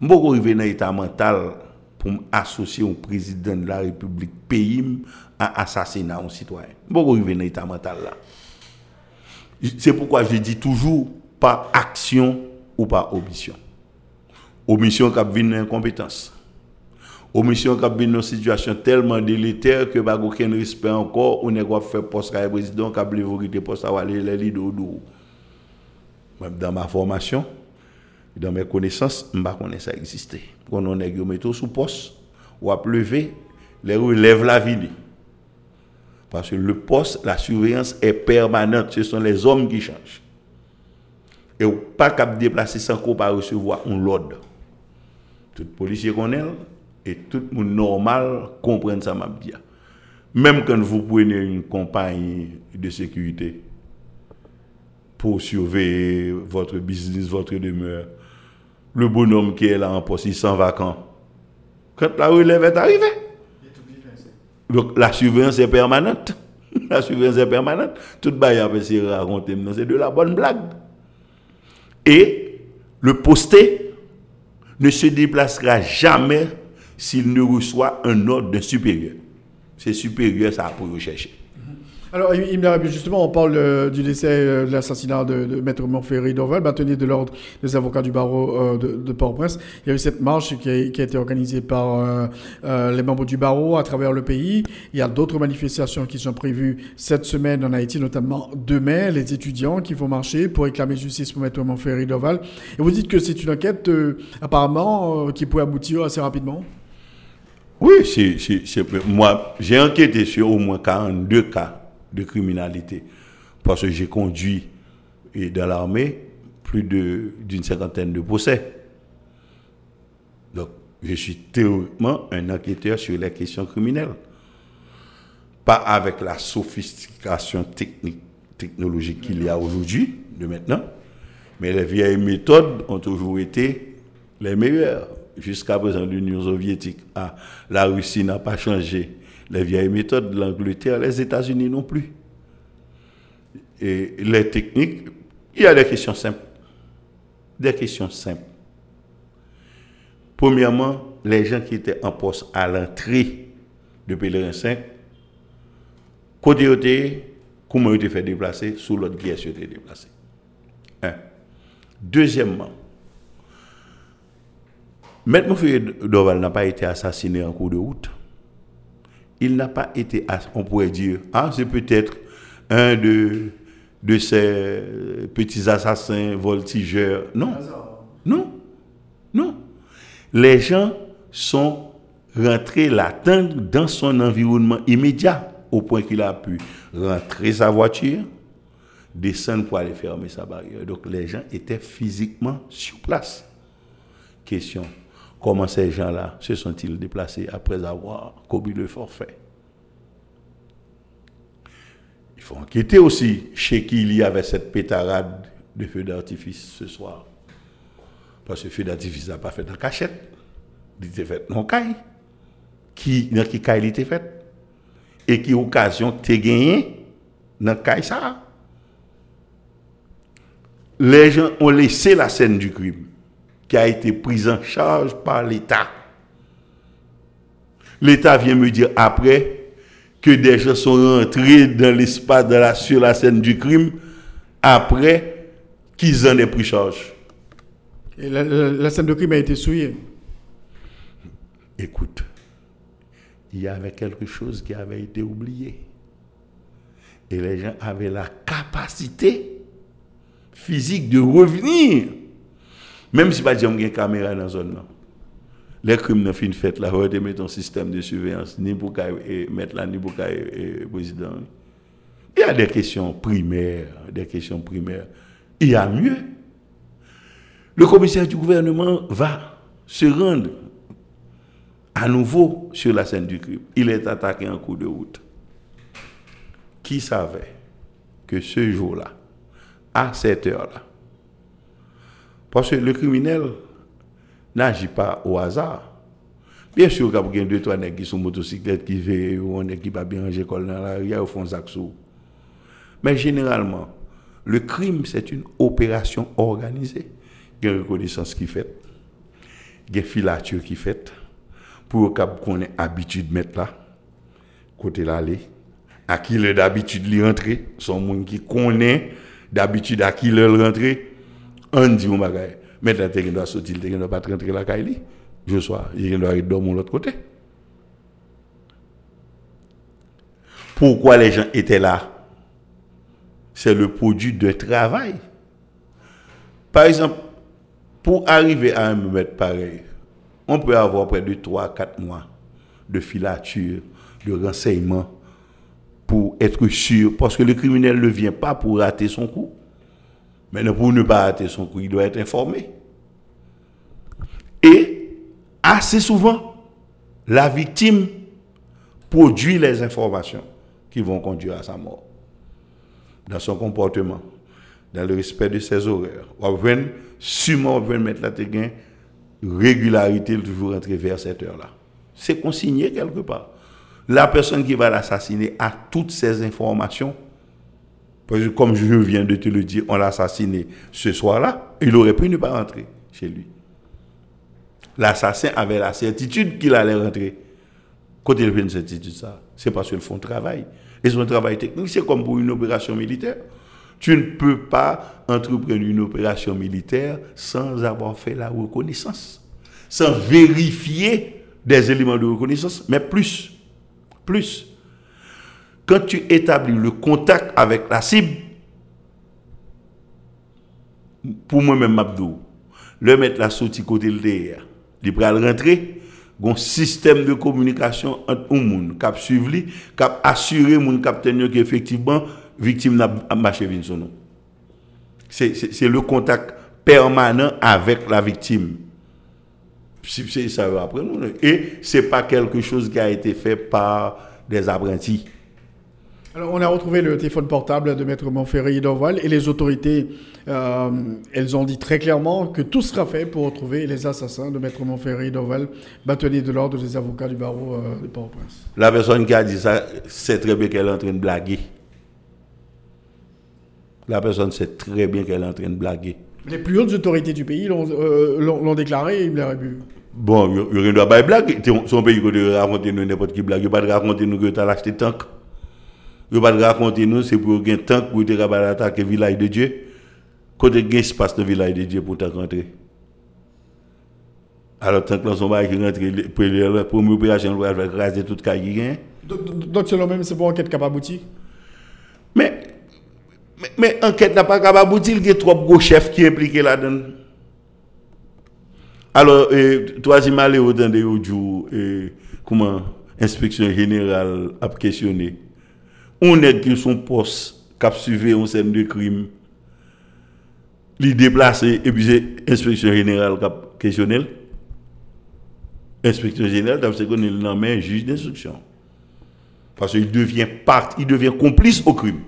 je ne arriver dans l'état mental pour associer un président de la République pays à assassinat un citoyen. Bon, arriver dans l'état mental là. C'est pourquoi je dis toujours pas action ou pas omission. Omission qui une incompétence. Omission qui a une situation tellement délétère que pas aucun respect encore, on est quoi faire poste à président qui a voulu poste à aller les leaders Dans ma formation, dans mes connaissances, je ne sais pas ça existait. Quand on est sous poste, ou à lever, les relève la vie. Parce que le poste, la surveillance est permanente. Ce sont les hommes qui changent. Et ou pas déplacer sans qu'on pas recevoir un l'ordre. Tout policier connaît et tout le monde normal comprend ça m'a. Même quand vous prenez une compagnie de sécurité pour surveiller votre business, votre demeure, le bonhomme qui est là en poste, il s'en va quand? Quand la relève est arrivée. Donc la surveillance est permanente. la surveillance est permanente. Tout bail c'est raconter, c'est de la bonne blague. Et le posté ne se déplacera jamais s'il ne reçoit un ordre d'un supérieur. C'est supérieur, ça pour rechercher. Alors, justement, on parle euh, du décès, euh, de l'assassinat de, Maître Montferry d'Orval, bâtonnier de l'ordre des avocats du barreau euh, de, Port-au-Prince. Il y a eu cette marche qui a, été organisée par les membres du barreau à travers le pays. Il y a d'autres manifestations qui sont prévues cette semaine en Haïti, notamment demain, les étudiants qui vont marcher pour réclamer justice pour Maître Montferry d'Orval. Et vous dites que c'est une enquête, apparemment, qui pourrait aboutir assez rapidement Oui, c'est, moi, j'ai enquêté sur au moins 42 cas de criminalité. Parce que j'ai conduit dans l'armée plus d'une cinquantaine de procès. Donc, je suis théoriquement un enquêteur sur les questions criminelles. Pas avec la sophistication technique, technologique qu'il y a aujourd'hui, de maintenant, mais les vieilles méthodes ont toujours été les meilleures. Jusqu'à présent, l'Union soviétique, ah, la Russie n'a pas changé les vieilles méthodes de l'Angleterre, les États-Unis non plus. Et les techniques, il y a des questions simples. Des questions simples. Premièrement, les gens qui étaient en poste à l'entrée de Pèlerin 5, côté comment ils étaient fait déplacer, sous l'autre guerre, ils étaient déplacés. Un. Deuxièmement, Maître Moufoué Doval n'a pas été assassiné en cours de route il n'a pas été, on pourrait dire, ah, c'est peut-être un de, de ces petits assassins voltigeurs. Non, non, non. Les gens sont rentrés l'attendre dans son environnement immédiat, au point qu'il a pu rentrer sa voiture, descendre pour aller fermer sa barrière. Donc les gens étaient physiquement sur place. Question Comment ces gens-là se sont-ils déplacés après avoir commis le forfait? Il faut enquêter aussi chez qui il y avait cette pétarade de feu d'artifice ce soir. Parce que le feu d'artifice n'a pas fait en cachette. Il était fait non caille. Qui, dans qui caille il était fait? Et qui occasion t'es gagné dans caille ça? Les gens ont laissé la scène du crime qui a été prise en charge par l'État. L'État vient me dire après que des gens sont rentrés dans l'espace de la, sur la scène du crime après qu'ils en aient pris charge. Et la, scène du crime a été souillée. Écoute, il y avait quelque chose qui avait été oublié. Et les gens avaient la capacité physique de revenir même si pas dire une caméra dans la zone Les crimes n'ont fin fait là, on mettre un système de surveillance ni pour mettre là ni pour le président. Il y a des questions primaires, des questions primaires. Il y a mieux. Le commissaire du gouvernement va se rendre à nouveau sur la scène du crime. Il est attaqué en cours de route. Qui savait que ce jour-là, à cette heure-là, parce que le criminel n'agit pas au hasard. Bien sûr, quand il y a deux, trois nègres qui sont motocyclettes, qui on qui pas bien ranger dans la rue, au fond Zaxou. Mais généralement, le crime, c'est une opération organisée. Il y a une reconnaissance qui est faite, il y filature qui est faite, pour qu'on ait habitude de mettre là, côté l'aller, à qui le d'habitude lui rentrer, son monde qui connaît d'habitude à qui le rentrer, on dit mon bagage. Maintenant, tu dois sortir, tu dois pas rentrer la caille. Je sois, il doit aller dormir de l'autre côté. Pourquoi les gens étaient là? C'est le produit de travail. Par exemple, pour arriver à un mètre pareil, on peut avoir près de 3-4 mois de filature, de renseignement pour être sûr, parce que le criminel ne vient pas pour rater son coup. Mais pour ne pas rater son coup, il doit être informé. Et assez souvent, la victime produit les informations qui vont conduire à sa mort. Dans son comportement, dans le respect de ses horaires. On va sûrement mettre la régularité toujours entrer vers cette heure-là. C'est consigné quelque part. la personne qui va l'assassiner a toutes ces informations. Comme je viens de te le dire, on l'a assassiné ce soir-là, il aurait pu ne pas rentrer chez lui. L'assassin avait la certitude qu'il allait rentrer. Quand il fait une certitude, ça, c'est parce qu'ils font travail. Et son travail technique, c'est comme pour une opération militaire. Tu ne peux pas entreprendre une opération militaire sans avoir fait la reconnaissance, sans vérifier des éléments de reconnaissance, mais plus, plus. Quand tu établis le contact avec la cible, pour moi-même, Mabdou, le mettre la sortie côté de l'air, il peut rentrer, un système de communication entre les gens qui suivent, qui assurer les capitaine qu'effectivement, victime n'a marché C'est le contact permanent avec la victime. C'est ça après. Et ce n'est pas quelque chose qui a été fait par des apprentis. Alors, on a retrouvé le téléphone portable de Maître Montferry d'Orval et les autorités, euh, elles ont dit très clairement que tout sera fait pour retrouver les assassins de Maître Montferry d'Orval, bâtonnier de l'ordre des avocats du barreau euh, de Port-au-Prince. La personne qui a dit ça sait très bien qu'elle est en train de blaguer. La personne sait très bien qu'elle est en train de blaguer. Les plus hautes autorités du pays l'ont euh, déclaré, il l'a bu. Bon, il n'y a pas de blague. Son pays, il de raconter n'importe qui blague. Il n'y a pas de raconter nous que tu as acheté tank. A pas raconter nous, c'est pour un tank pour te attaquer le village de Dieu. A un espace dans le village de Dieu pour te rentrer. Alors, tant que son bail qui rentre, la première opération, il va raser toute le cas. Donc, selon même, c'est pour enquête capable aboutir Mais, mais, mais enquête n'a pas capable aboutir, il y a trois gros chefs qui sont impliqués là-dedans. Alors, troisième allée au temps de comment inspection générale a questionné. On est qui son poste cap suivi en scène de crime. Il déplacé et puis c'est inspection générale qui a questionné. Inspection générale, c'est qu'on est nommé juge d'instruction. Parce qu'il devient part, il devient complice au crime.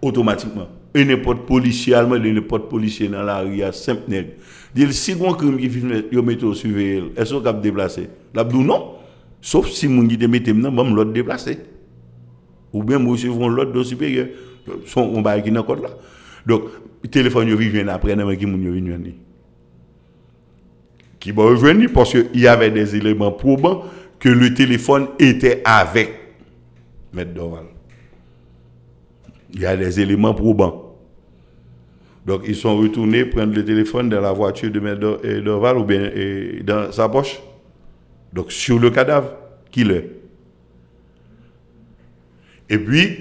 Automatiquement. Et n'importe policier allemand, n'importe policier dans la rue, il y a simple nègre. Dit si un crime qui filme, yo mette au surveiller, est-ce qu'on cap déplacer non. Sauf si mon qui te mette maintenant, l'autre déplacer. Ou bien je vont l'autre supérieur. Son on va qui là. Donc téléphone yo vient après nan qui vient Qui va revenir parce qu'il y avait des éléments probants que le téléphone était avec Maître Doval. Il y a des éléments probants. Donc, ils sont retournés prendre le téléphone dans la voiture de M. Dorval ou bien dans sa poche. Donc, sur le cadavre, qu'il est. Et puis,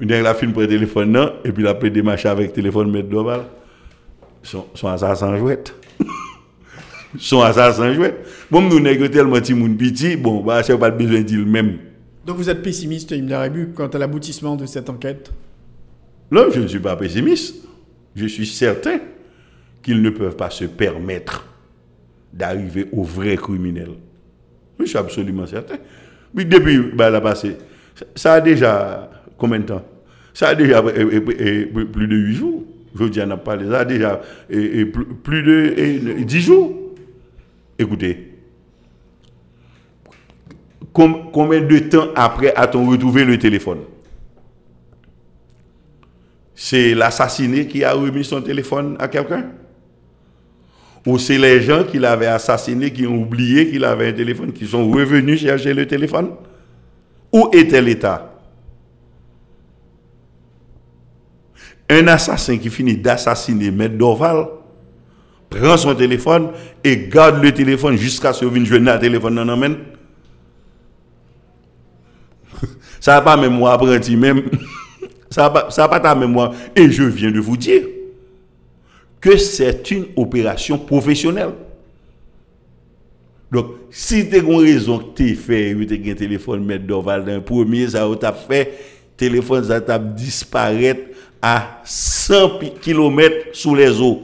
il a fait le téléphone, et puis il a pris des machins avec le téléphone de M. Dorval. Son, son assassin jouette. son assassin jouette. Bon, nous n'avons tellement de petit, bon, bah, c'est pas besoin de dire le même. Donc, vous êtes pessimiste, Imler Rebu, quant à l'aboutissement de cette enquête? Non, je ne suis pas pessimiste je suis certain qu'ils ne peuvent pas se permettre d'arriver au vrai criminel. Je suis absolument certain. Mais depuis bah, la passé, ça a déjà combien de temps? Ça a déjà plus de 8 jours. Je dis, on a parlé, ça a déjà plus de 10 jours. Écoutez, combien de temps après a-t-on retrouvé le téléphone? C'est l'assassiné qui a remis son téléphone à quelqu'un? Ou c'est les gens qui l'avaient assassiné, qui ont oublié qu'il avait un téléphone, qui sont revenus chercher le téléphone? Où était l'État? Un assassin qui finit d'assassiner Maître Dorval prend son téléphone et garde le téléphone jusqu'à ce qu'il vienne un téléphone dans main. Ça n'a pas moi apprenti même. Ça n'a pas ta mémoire. Et je viens de vous dire que c'est une opération professionnelle. Donc, si tu as une raison que tu fait, tu as un téléphone mettre d'Oval d'un premier, ça t'a fait, téléphone, ça t'a disparaître à 100 km sous les eaux.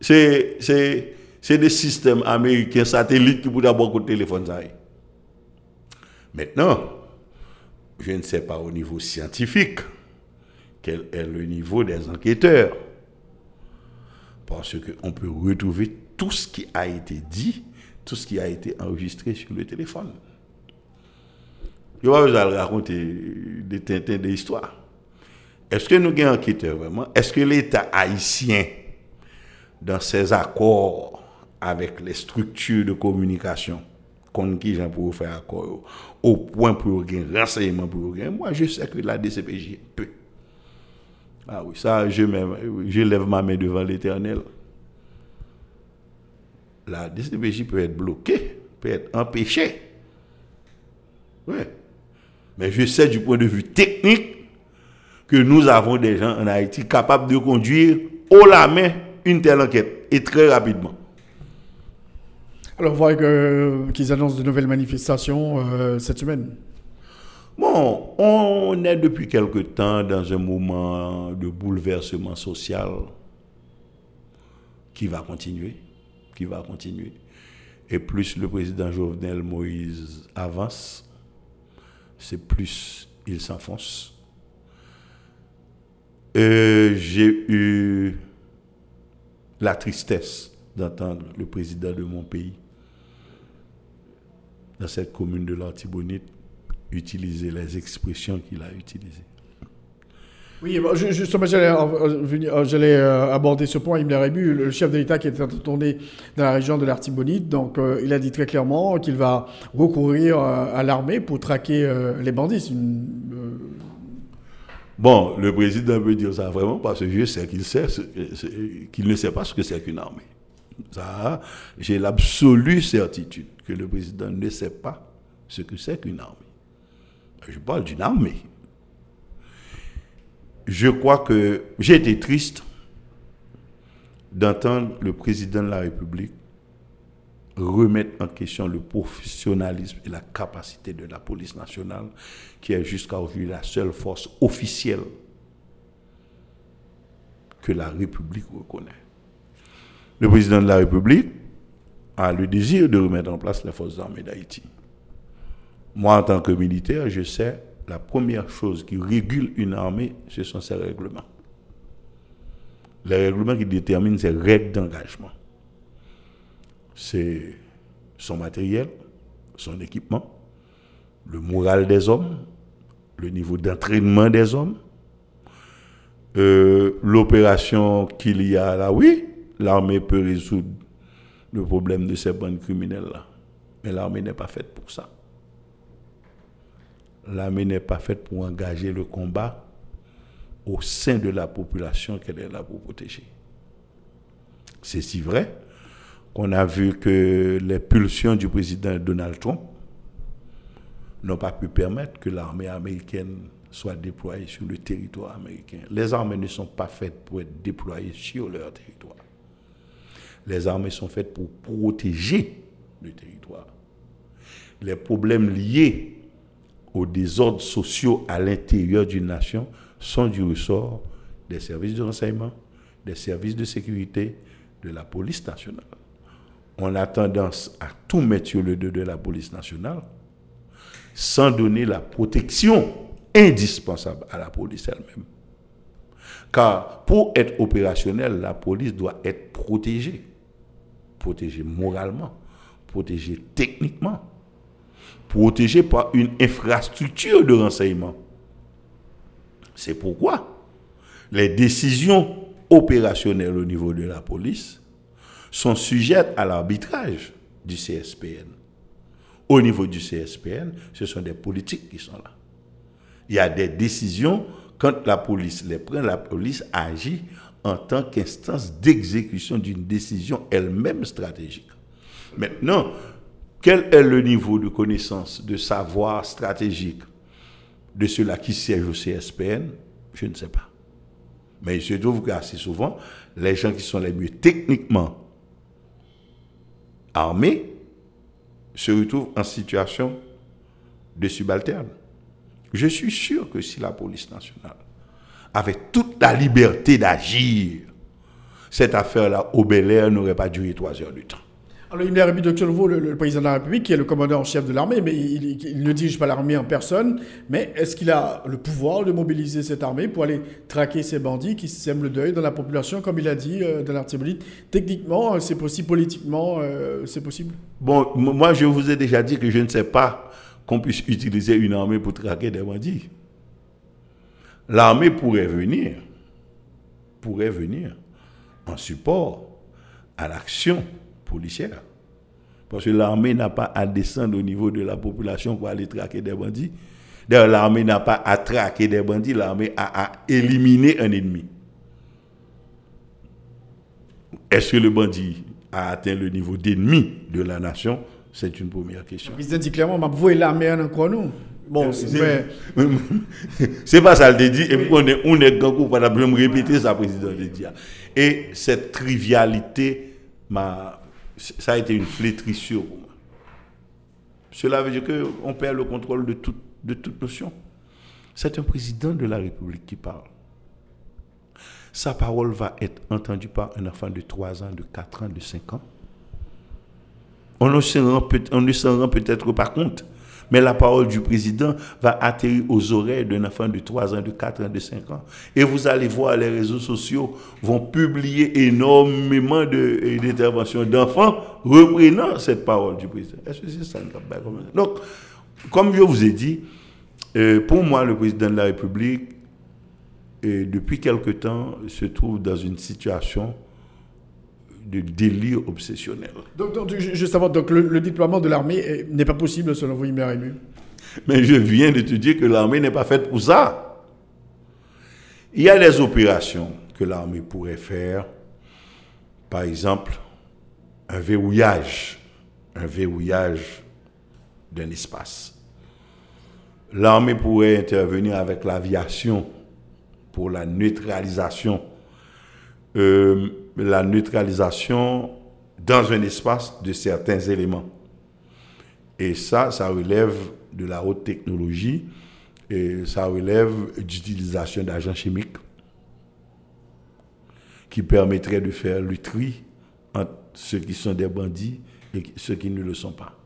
C'est, c'est, des systèmes américains satellites qui pourraient avoir de téléphone. Maintenant, je ne sais pas au niveau scientifique quel est le niveau des enquêteurs. Parce qu'on peut retrouver tout ce qui a été dit, tout ce qui a été enregistré sur le téléphone. Je vais vous raconter des tintins de l'histoire. Est-ce que nous avons enquêteur vraiment? Est-ce que l'État haïtien, dans ses accords avec les structures de communication, contre qui j'en pour faire accord, au point pour gagner renseignement pour gagner, moi je sais que la DCPJ peut. Ah oui, ça, je, je lève ma main devant l'éternel. La DCPJ peut être bloquée, peut être empêchée. Oui. Mais je sais du point de vue technique que nous avons des gens en Haïti capables de conduire haut la main une telle enquête et très rapidement. Alors, vous voyez qu'ils annoncent de nouvelles manifestations euh, cette semaine. Bon, on est depuis quelque temps dans un moment de bouleversement social qui va continuer, qui va continuer. Et plus le président Jovenel Moïse avance, c'est plus il s'enfonce. J'ai eu la tristesse d'entendre le président de mon pays dans cette commune de l'Antibonite utiliser les expressions qu'il a utilisées. Oui, justement, j'allais euh, euh, aborder ce point. Il a Rébu, le chef de l'État qui est tourné dans la région de l'Artibonite, donc euh, il a dit très clairement qu'il va recourir à l'armée pour traquer les bandits. Bon, le président veut dire ça vraiment parce que je sais qu'il sait qu'il ne sait pas ce que c'est qu'une armée. Ça, j'ai l'absolue certitude que le président ne sait pas ce que c'est qu'une armée. Je parle d'une armée. Je crois que j'ai été triste d'entendre le président de la République remettre en question le professionnalisme et la capacité de la police nationale, qui est jusqu'à aujourd'hui la seule force officielle que la République reconnaît. Le président de la République a le désir de remettre en place les forces armées d'Haïti. Moi, en tant que militaire, je sais, la première chose qui régule une armée, ce sont ses règlements. Les règlements qui déterminent ses règles d'engagement. C'est son matériel, son équipement, le moral des hommes, le niveau d'entraînement des hommes, euh, l'opération qu'il y a là, oui, l'armée peut résoudre le problème de ces bandes criminelles-là. Mais l'armée n'est pas faite pour ça. L'armée n'est pas faite pour engager le combat au sein de la population qu'elle est là pour protéger. C'est si vrai qu'on a vu que les pulsions du président Donald Trump n'ont pas pu permettre que l'armée américaine soit déployée sur le territoire américain. Les armées ne sont pas faites pour être déployées sur leur territoire. Les armées sont faites pour protéger le territoire. Les problèmes liés aux désordres sociaux à l'intérieur d'une nation sont du ressort des services de renseignement, des services de sécurité, de la police nationale. On a tendance à tout mettre sur le dos de la police nationale sans donner la protection indispensable à la police elle-même. Car pour être opérationnelle, la police doit être protégée. Protégée moralement, protégée techniquement, protégé par une infrastructure de renseignement. C'est pourquoi les décisions opérationnelles au niveau de la police sont sujettes à l'arbitrage du CSPN. Au niveau du CSPN, ce sont des politiques qui sont là. Il y a des décisions, quand la police les prend, la police agit en tant qu'instance d'exécution d'une décision elle-même stratégique. Maintenant, quel est le niveau de connaissance, de savoir stratégique de ceux-là qui siègent au CSPN Je ne sais pas. Mais il se trouve qu'assez souvent, les gens qui sont les mieux techniquement armés se retrouvent en situation de subalterne. Je suis sûr que si la police nationale avait toute la liberté d'agir, cette affaire-là au Bel Air n'aurait pas duré trois heures de temps. Alors, il y a de le, le, président de la République, qui est le commandant en chef de l'armée, mais il, ne dirige pas l'armée en personne. Mais est-ce qu'il a le pouvoir de mobiliser cette armée pour aller traquer ces bandits qui sèment le deuil dans la population, comme il a dit euh, dans l'article Techniquement, euh, c'est possible, politiquement, euh, c'est possible? Bon, moi, je vous ai déjà dit que je ne sais pas qu'on puisse utiliser une armée pour traquer des bandits. L'armée pourrait venir, pourrait venir en support à l'action policière. Parce que l'armée n'a pas à descendre au niveau de la population pour aller traquer des bandits. D'ailleurs, l'armée n'a pas à traquer des bandits, l'armée a à éliminer un ennemi. Est-ce que le bandit a atteint le niveau d'ennemi de la nation? C'est une première question. Le président dit clairement, ma voix l'armée en encore nous. Bon, c'est c'est pas ça le dit et on est on est grand pas me répéter ça président. Et cette trivialité m'a ça a été une flétrissure pour moi. Cela veut dire qu'on perd le contrôle de, de toute notion. C'est un président de la République qui parle. Sa parole va être entendue par un enfant de 3 ans, de 4 ans, de 5 ans. On ne se rend, rend peut-être pas compte, mais la parole du président va atterrir aux oreilles d'un enfant de 3 ans, de 4 ans, de 5 ans. Et vous allez voir, les réseaux sociaux vont publier énormément d'interventions d'enfants reprenant cette parole du président. Est-ce que c'est ça Donc, comme je vous ai dit, euh, pour moi, le président de la République et depuis quelque temps, se trouve dans une situation de délire obsessionnel. Donc, donc je, savoir, donc le, déploiement de l'armée n'est pas possible selon vous, Imer Mais je viens de te dire que l'armée n'est pas faite pour ça. Il y a des opérations que l'armée pourrait faire. Par exemple, un verrouillage. Un verrouillage d'un espace. L'armée pourrait intervenir avec l'aviation pour la neutralisation, euh, la neutralisation dans un espace de certains éléments. Et ça, ça relève de la haute technologie et ça relève d'utilisation d'agents chimiques qui permettrait de faire le entre ceux qui sont des bandits et ceux qui ne le sont pas.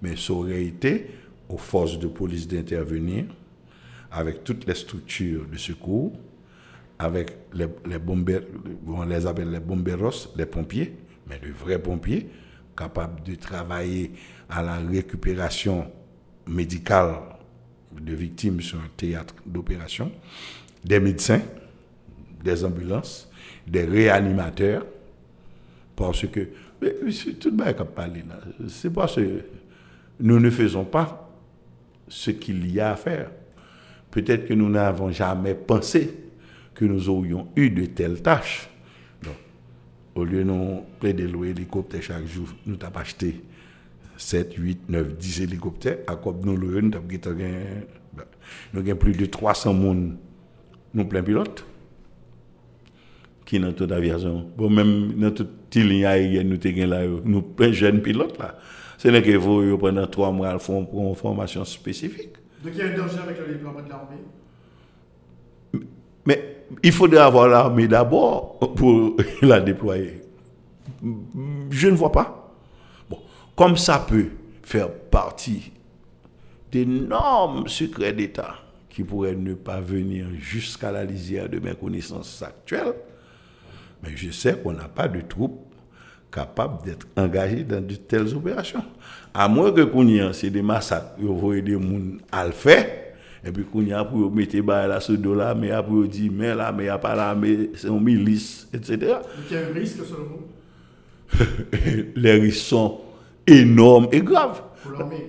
Mais ça aurait été aux forces de police d'intervenir avec toutes les structures de secours, avec les, les bomberos, on les appelle les bomberos, les pompiers, mais de vrais pompiers, capables de travailler à la récupération médicale de victimes sur un théâtre d'opération, des médecins, des ambulances, des réanimateurs, parce que, mais, tout le monde a parlé là, c'est parce que nous ne faisons pas ce qu'il y a à faire. Peut-être que nous n'avons jamais pensé que nous aurions eu de telles tâches. Donc, au lieu de nous plaider louer hélicoptère chaque jour, nous avons acheté 7, 8, 9, 10 hélicoptères. À quoi nous louons, nous avons plus de 300 personnes, nous plein pilotes, qui dans toute aviation. Bon, même dans toute ligne aérienne, nous avons là, nous plein jeunes pilotes là. Ce n'est que vous, pendant trois mois, font une formation spécifique. Donc il y a un danger avec le déploiement de l'armée? Mais il faudrait avoir l'armée d'abord pour la déployer. Je ne vois pas. Bon, comme ça peut faire partie d'énormes secrets d'État qui pourraient ne pas venir jusqu'à la lisière de mes connaissances actuelles, mais je sais qu'on n'a pas de troupes capables d'être engagées dans de telles opérations. À moins que Kounia, c'est des massacres, vous voyez des gens à le faire, et puis Kounia, pour mettre là ce dollar, mais après, vous dire, mais là, mais il n'y a pas là, mais c'est un milice, etc. Y a un risque, selon vous? Les risques sont énormes et graves. Pour l'armée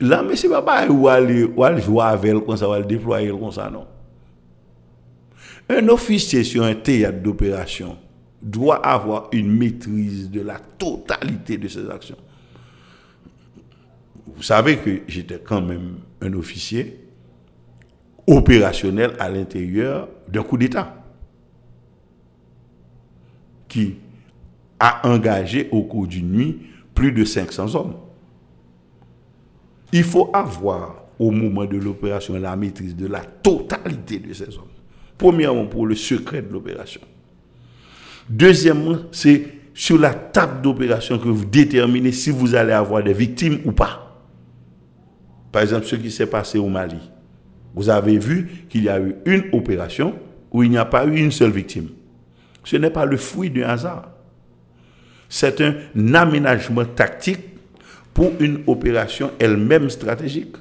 L'armée, ce n'est pas où aller, où aller jouer avec elle, comme ça, va le déployer comme ça, non. Un officier sur un théâtre d'opération doit avoir une maîtrise de la totalité de ses actions vous savez que j'étais quand même un officier opérationnel à l'intérieur d'un coup d'État qui a engagé au cours d'une nuit plus de 500 hommes. Il faut avoir au moment de l'opération la maîtrise de la totalité de ces hommes. Premièrement, pour le secret de l'opération. Deuxièmement, c'est sur la table d'opération que vous déterminez si vous allez avoir des victimes ou pas. Par exemple, ce qui s'est passé au Mali. Vous avez vu qu'il y a eu une opération où il n'y a pas eu une seule victime. Ce n'est pas le fruit du hasard. C'est un aménagement tactique pour une opération elle-même stratégique.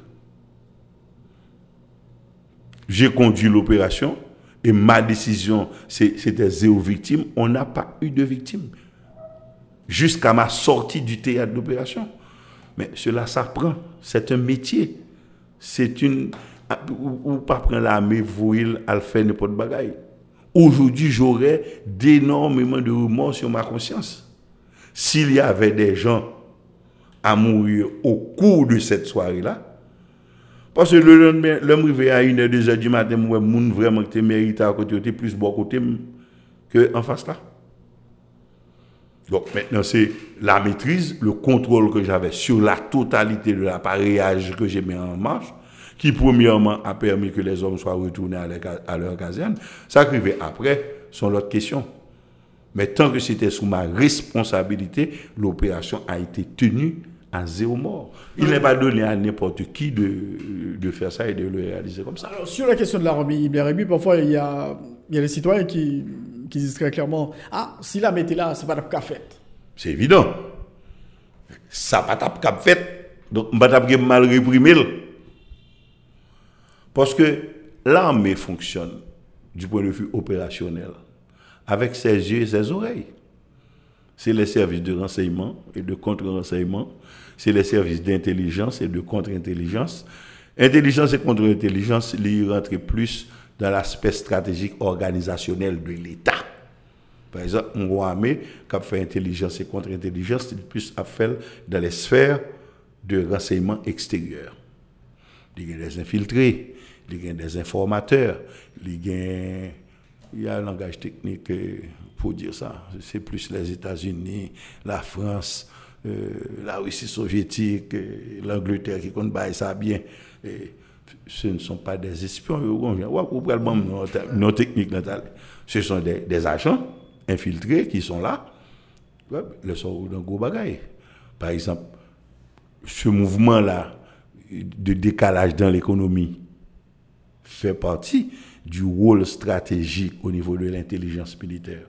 J'ai conduit l'opération et ma décision, c'était zéro victime. On n'a pas eu de victime jusqu'à ma sortie du théâtre d'opération. Mais cela s'apprend. C'est un métier. C'est une. Ou, ou pas prendre l'armée, vous, à faire n'importe bagaille. Aujourd'hui, j'aurais d'énormément de remords sur ma conscience. S'il y avait des gens à mourir au cours de cette soirée-là, parce que le lendemain, l'homme arrivé à 1h, 2h du matin, moi, moun vraiment qui mérité à côté, était plus bon côté que en face là. Donc maintenant, c'est la maîtrise, le contrôle que j'avais sur la totalité de l'appareillage que j'ai mis en marche, qui premièrement a permis que les hommes soient retournés à leur, ca- à leur caserne. Ça arrivait après sont l'autre question. Mais tant que c'était sous ma responsabilité, l'opération a été tenue à zéro mort. Il n'est pas donné à n'importe qui de, de faire ça et de le réaliser comme ça. Alors, sur la question de la remise parfois, il y a, il y a des citoyens qui, qui disent très clairement Ah, si la mettez là, c'est pas la fait. C'est évident. Ça pas cap fait. Donc, on va mal réprimer. Parce que l'armée fonctionne du point de vue opérationnel avec ses yeux et ses oreilles. C'est les services de renseignement et de contre-renseignement. C'est les services d'intelligence et de contre-intelligence. Intelligence et contre-intelligence, ils rentrent plus dans l'aspect stratégique organisationnel de l'État. Par exemple, on armée qui fait intelligence et contre-intelligence, c'est plus à faire dans les sphères de renseignement extérieur. Il a infiltrés, il y a des informateurs, il y a, y a un langage technique euh, pour dire ça. C'est plus les États-Unis, la France, euh, la Russie soviétique, euh, l'Angleterre qui compte ça bien. Ce ne sont pas des espions. Ce sont des, agents infiltrés qui sont là. Le dans gros bagaille. Par exemple, ce mouvement-là de décalage dans l'économie fait partie du rôle stratégique au niveau de l'intelligence militaire.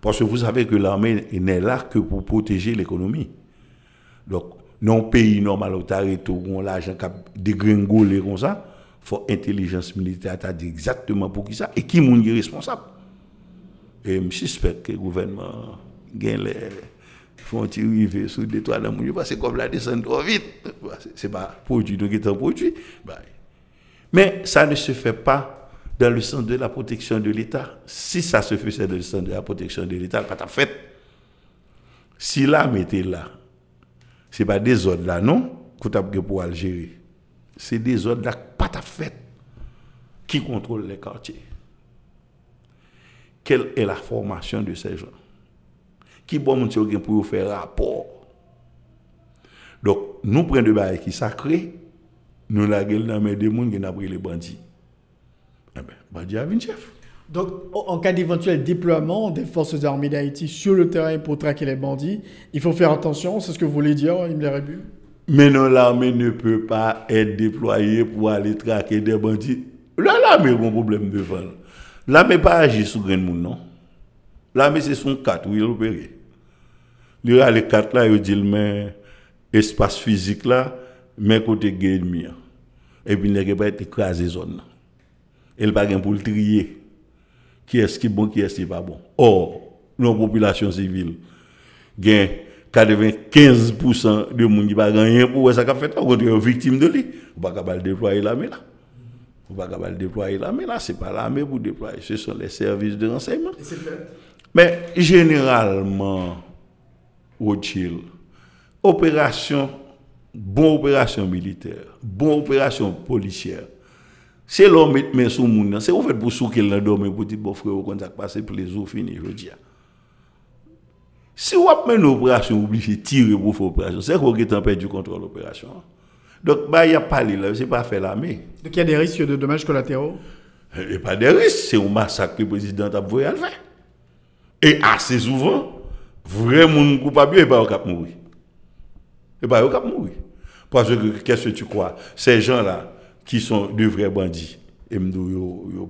Parce que vous savez que l'armée n'est là que pour protéger l'économie. Donc, non pays normal où on l'argent dégringolé comme ça, faut intelligence militaire t'a dit exactement pour qui ça et qui est responsable. Et je suspecte que le gouvernement gagne les font tirer sur des toits dans mon parce que comme la descend trop vite, c'est pas produit donc est un produit. Bah, mais ça ne se fait pas dans le sens de la protection de l'État. Si ça se faisait dans le sens de la protection de l'État, pas ta fait. Si là mettez là, c'est pas des ordres là non, que pour Algérie. C'est des ordres là pas ta fait qui contrôlent les quartiers. Quelle est la formation de ces gens? Qui bon pour faire rapport? Donc, nous prenons des bails qui sacrés, nous la gueule dans mes démons qui n'a pris les bandits. Eh ben, bandit a une chef. Donc, en cas d'éventuel déploiement des forces armées d'Haïti sur le terrain pour traquer les bandits, il faut faire attention, c'est ce que vous voulez dire, Ibn Arabi Mais non, l'armée ne peut pas être déployée pour aller traquer des bandits. Là, l'armée a un problème devant. L'armée pas agir sur grand monde, non? L'armée, c'est son 4 où il opère. Il y a les 4 là, il dit, mais espace physique là, mais côté ennemi. Et puis, il n'y a pas écrasé zone. Il pas pour le trier. Qui est-ce qui est bon, qui est-ce qui n'est pas bon? Or, nos populations civiles, gain 95% de monde qui pas rien pour ça qu'a fait on est victime de lui on pas capable l'armée là on pas capable déployer l'armée là c'est pas l'armée pour déployer ce sont les services de renseignement mais généralement Rothschild opération bon opération militaire bon opération policière c'est l'homme mettre main sur monde c'est au fait pour souquer là dormir pour dire bon frère on ça passer plaisir fini je dis si vous avez une opération, obligé de tirer pour faire opération, c'est qu'on a perdu le contrôle de l'opération. Donc, bah, il n'y a pas là, c'est pas faire l'armée. Donc, il y a des risques de dommages collatéraux? Il n'y a pas de risque, c'est un massacre que le président a voulu le faire. Et assez souvent, vraiment coupable, il n'est pas capable de mourir. Il n'est pas capable de mourir. Parce que, qu'est-ce que tu crois? Ces gens-là, qui sont de vrais bandits, et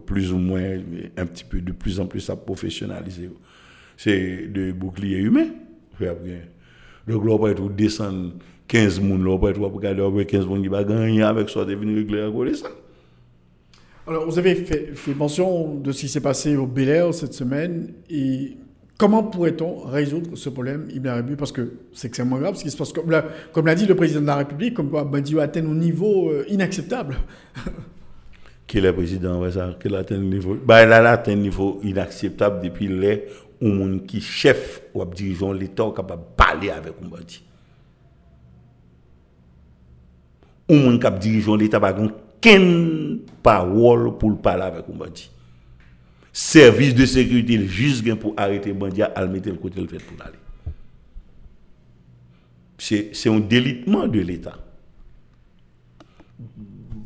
plus ou moins, un petit peu, de plus en plus à professionnaliser c'est de boucliers humains. Donc, là, on va descendre 15 moun là, après, pour regarder, après 15 moun qui va gagner avec ça, de venir régler connaissance. Alors, vous avez fait, fait mention de ce qui s'est passé au Bel Air cette semaine. Et comment pourrait-on résoudre ce problème, Ibn Arabi? Parce que c'est extrêmement grave ce qui se passe. Comme l'a, comme l'a dit le président de la République, comme quoi Bandi atteint un niveau euh, inacceptable. Qui est le président, atteint niveau? Bah, il a atteint un niveau inacceptable depuis les où monde qui chef ou dirigeant l'État capable de parler avec un bandit. Ou monde qui dirigeant l'État n'a aucune parole pour parler avec un. Service de sécurité, gain pour arrêter bandit, à le mettre le côté le fait pour aller. C'est un délitement de l'État.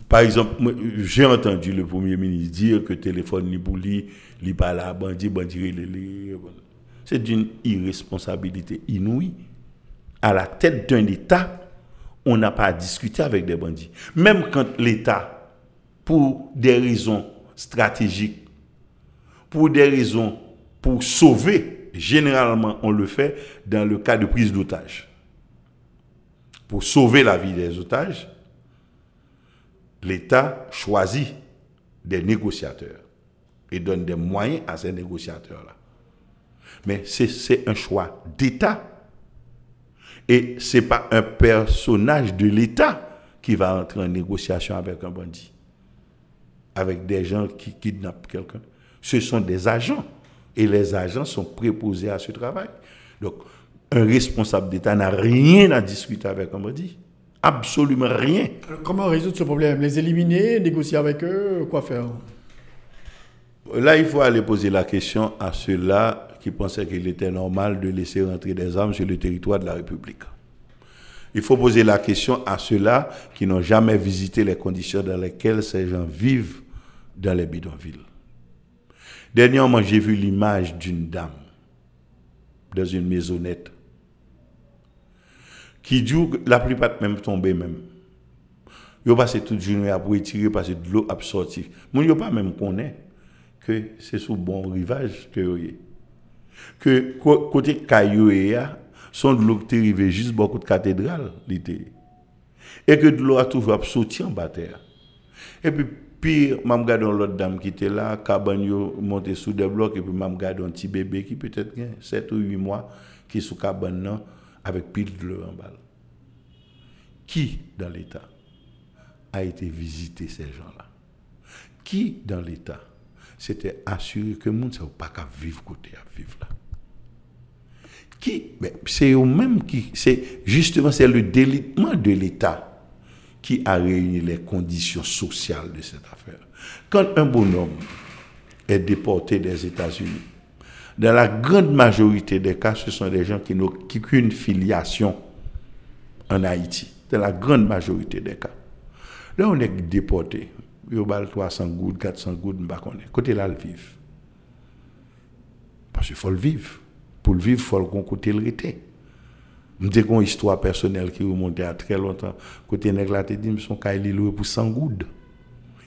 Par exemple, j'ai entendu le Premier ministre dire que téléphone ni pour lui, il parle à bandit, bandit, c'est d'une irresponsabilité inouïe. À la tête d'un État, on n'a pas à discuter avec des bandits. Même quand l'État, pour des raisons stratégiques, pour des raisons pour sauver, généralement on le fait dans le cas de prise d'otages. Pour sauver la vie des otages, l'État choisit des négociateurs et donne des moyens à ces négociateurs-là. Mais c'est un choix d'État. Et ce n'est pas un personnage de l'État qui va entrer en négociation avec un bandit, avec des gens qui kidnappent quelqu'un. Ce sont des agents. Et les agents sont préposés à ce travail. Donc, un responsable d'État n'a rien à discuter avec un bandit. Absolument rien. Alors, comment résoudre ce problème? Les éliminer, négocier avec eux, quoi faire? Là, il faut aller poser la question à ceux-là qui pensaient qu'il était normal de laisser rentrer des armes sur le territoire de la République. Il faut poser la question à ceux-là qui n'ont jamais visité les conditions dans lesquelles ces gens vivent dans les bidonvilles. Dernièrement, j'ai vu l'image d'une dame dans une maisonnette qui dit la plupart même tombés même. Yo passé toute journée à pour tirer parce que de l'eau a sorti. Mon yo pas même connaît que c'est sous bon rivage que est. Que cô- côté Caillou ya son de l'eau qui est arrivé juste beaucoup de cathédrale. Et que de l'eau a toujours sorti en bas terre. Et puis pire, m'a regardé l'autre dame qui était là, cabane yo monté sous des blocs et puis m'a regardé un petit bébé qui peut-être 7 ou 8 mois qui est sous cabane avec pile de l'eau en balle. Qui dans l'État a été visiter ces gens-là? Qui dans l'État s'était assuré que le monde ne pas qu'à vivre côté à vivre là? Qui? C'est eux-mêmes qui. C'est justement c'est le délitement de l'État qui a réuni les conditions sociales de cette affaire. Quand un bonhomme est déporté des États-Unis, dans la grande majorité des cas, ce sont des gens qui n'ont qu'une filiation en Haïti. Dans la grande majorité des cas. Là, on est déporté. Yo bal 300 gouttes, 400 gouttes, m'pa connaît. Côté là, le vivre. Parce qu'il faut le vivre. Pour le vivre, il faut qu'on côté le rete. M'te une histoire personnelle qui remonte à très longtemps. Côté nèg là, te dit, son kay li loué pour 100 gouttes.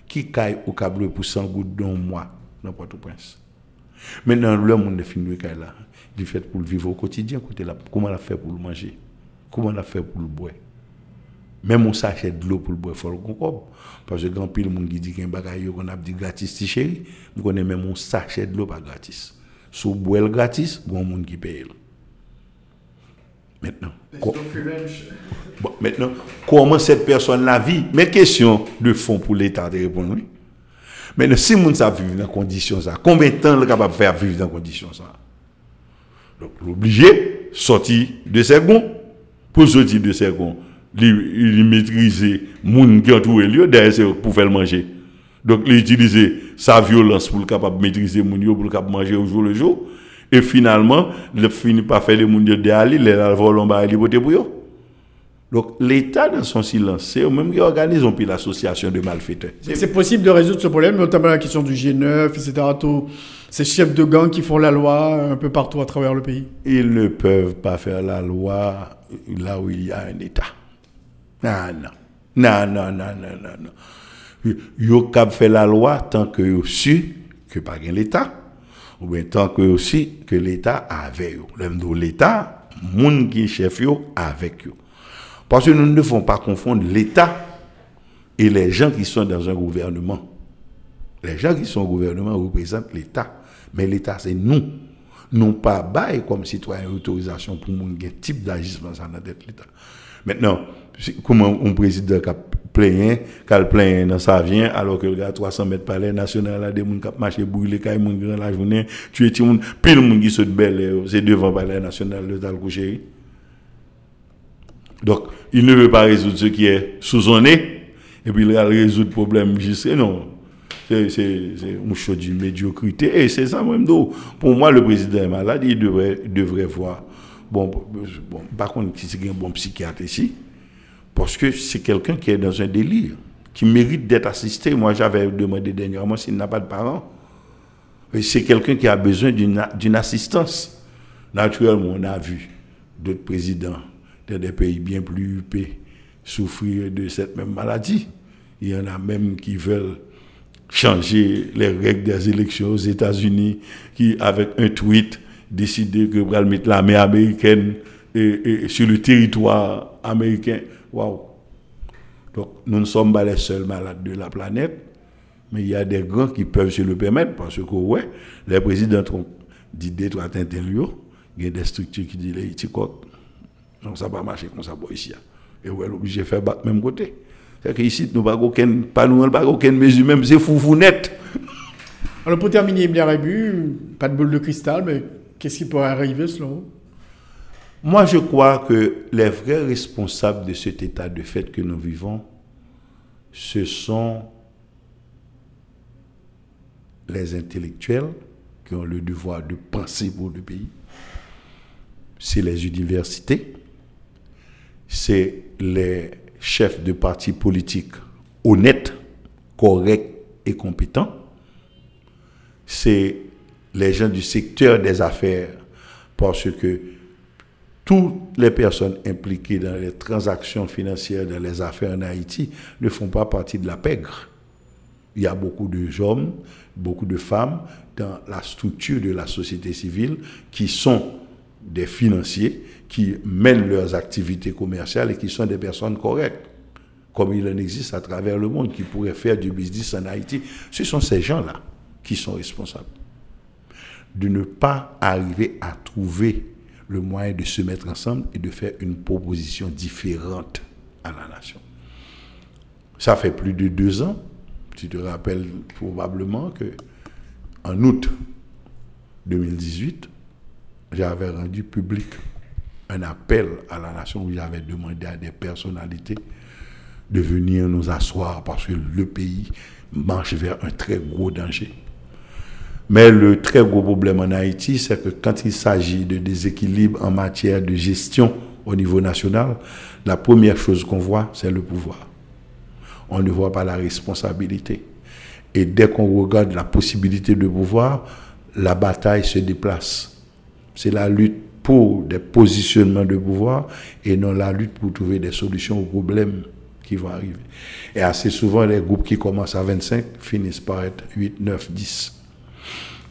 Qui ou kab loué pour 100 gouttes dans un mois dans Port-au-Prince? Maintenant, le monde est fini kay là. Il fait pour le vivre au quotidien. Comment la fait pour le manger? Comment la fait pour le boire? Même on sachet de l'eau pour le boire, il le concorde. Parce que quand pile monde qui dit qu'il y a un bagage yo qu'on a dit gratis, ti chéri, on connaît même un sachet de l'eau pas gratis. Si vous boire gratis, bon monde qui paye. Maintenant, bon, maintenant, comment cette personne la vit Mes questions de fond pour l'État de répondre. oui. Maintenant, si moun sa vivre dans conditions ça, combien de temps le capable de faire vivre dans conditions ça? Donc, l'obligé sortir de ses gonds. Pour sortir de ses gonds, il, maîtriser moun qui entoure lui derrière pour faire manger. Donc, il utiliser sa violence pour le capable de maîtriser moun yo, pour le capable de manger au jour le jour. Et finalement, il finit par faire moun yo derrière lui, les volons ba li bote pour yo. Donc, l'État, dans son silence, c'est eux-mêmes qui organisent l'association de malfaiteurs. C'est possible de résoudre ce problème, notamment la question du G9, etc. Tous ces chefs de gang qui font la loi un peu partout à travers le pays. Ils ne peuvent pas faire la loi là où il y a un État. Ah non. Non, non, non, non, non, non. Yo cap fait la loi tant que yo su que pas l'État. Ou bien tant que aussi que l'État. L'homme de l'État, moun qui chef yo avec yo. Parce que nous ne devons pas confondre l'État et les gens qui sont dans un gouvernement. Les gens qui sont au gouvernement représentent l'État. Mais l'État, c'est nous. Nous pas bail comme citoyens autorisation pour mon type d'agissement dans l'État. Maintenant, comment un président qui a plaint, qui a plaint dans sa vient, alors que le gars 300 mètres par l'air national, a des gens qui marché brûlé, qui ont grand la journée, tu es tout pile monde qui saute belle, c'est devant palais national de tal. Donc, il ne veut pas résoudre ce qui est sous son nez, et puis il va résoudre le problème juste. Non, c'est un choix d'une médiocrité. Et c'est ça même d'eau. Pour moi, le président est malade, il devrait, devrait voir. Bon, bon, par contre, si c'est un bon psychiatre ici, parce que c'est quelqu'un qui est dans un délire, qui mérite d'être assisté. Moi, j'avais demandé dernièrement s'il n'a pas de parents. C'est quelqu'un qui a besoin d'une assistance. Naturellement, on a vu d'autres présidents dans des pays bien plus huppés souffrir de cette même maladie. Il y en a même qui veulent changer les règles des élections aux États-Unis, qui, avec un tweet, décidé que va mettre l'armée américaine sur le territoire américain. Waouh! Donc, nous ne sommes pas les seuls malades de la planète, mais il y a des grands qui peuvent se le permettre parce que, ouais, les présidents ont dit des trois il y a des structures qui disent les donc ça va marcher comme ça pour ici. Et ouais, obligé de faire battre même côté. C'est que ici, nous n'avons pas nous pas aucune mesure, même c'est fou net. Alors pour terminer, Emilia Rébu, pas de boule de cristal, mais qu'est-ce qui pourrait arriver selon vous? Moi, je crois que les vrais responsables de cet état de fait que nous vivons, ce sont les intellectuels qui ont le devoir de penser pour le pays. C'est les universités, c'est les chefs de partis politiques honnêtes, corrects et compétents. C'est les gens du secteur des affaires parce que toutes les personnes impliquées dans les transactions financières, dans les affaires en Haïti, ne font pas partie de la pègre. Il y a beaucoup de hommes, beaucoup de femmes dans la structure de la société civile qui sont des financiers qui mènent leurs activités commerciales et qui sont des personnes correctes, comme il en existe à travers le monde, qui pourraient faire du business en Haïti. Ce sont ces gens-là qui sont responsables de ne pas arriver à trouver le moyen de se mettre ensemble et de faire une proposition différente à la nation. Ça fait plus de deux ans, tu te rappelles probablement que en août 2018, j'avais rendu public un appel à la nation où j'avais demandé à des personnalités de venir nous asseoir parce que le pays marche vers un très gros danger. Mais le très gros problème en Haïti, c'est que quand il s'agit de déséquilibre en matière de gestion au niveau national, la première chose qu'on voit, c'est le pouvoir. On ne voit pas la responsabilité. Et dès qu'on regarde la possibilité de pouvoir, la bataille se déplace c'est la lutte pour des positionnements de pouvoir et non la lutte pour trouver des solutions aux problèmes qui vont arriver. Et assez souvent, les groupes qui commencent à 25 finissent par être 8, 9, 10.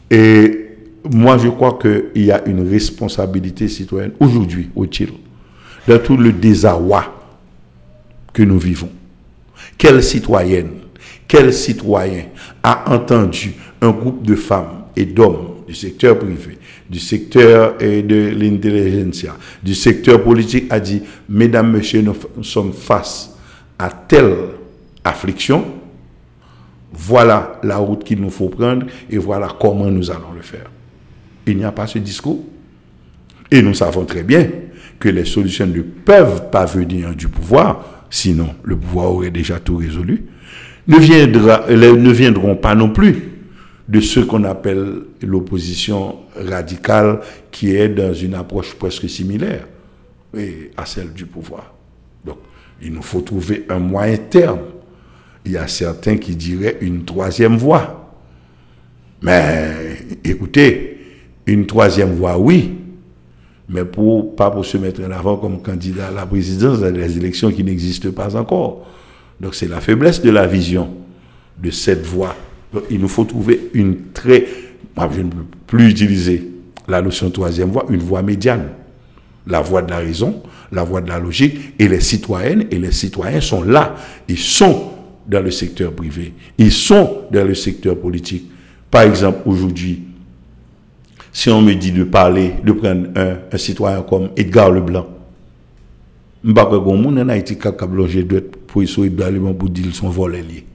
Et moi, je crois qu'il y a une responsabilité citoyenne aujourd'hui au Chili, dans tout le désarroi que nous vivons. Quelle citoyenne, quel citoyen a entendu un groupe de femmes et d'hommes du secteur privé du secteur et de l'intelligence, du secteur politique a dit, mesdames, messieurs, nous sommes face à telle affliction, voilà la route qu'il nous faut prendre et voilà comment nous allons le faire. Il n'y a pas ce discours. Et nous savons très bien que les solutions ne peuvent pas venir du pouvoir, sinon le pouvoir aurait déjà tout résolu, ne, viendra, ne viendront pas non plus de ce qu'on appelle l'opposition radicale qui est dans une approche presque similaire à celle du pouvoir. Donc, il nous faut trouver un moyen terme. Il y a certains qui diraient une troisième voie. Mais écoutez, une troisième voie, oui, mais pour, pas pour se mettre en avant comme candidat à la présidence dans les élections qui n'existent pas encore. Donc c'est la faiblesse de la vision de cette voie il nous faut trouver une très... je ne peux plus utiliser la notion de troisième voie, une voie médiane. La voie de la raison, la voie de la logique. Et les citoyennes et les citoyens sont là. Ils sont dans le secteur privé. Ils sont dans le secteur politique. Par exemple, aujourd'hui, si on me dit de parler, de prendre un, citoyen comme Edgar Leblanc, je ne sais pas si en Haïti qui a bloqué pour Edgar pour dire qu'ils sont volés.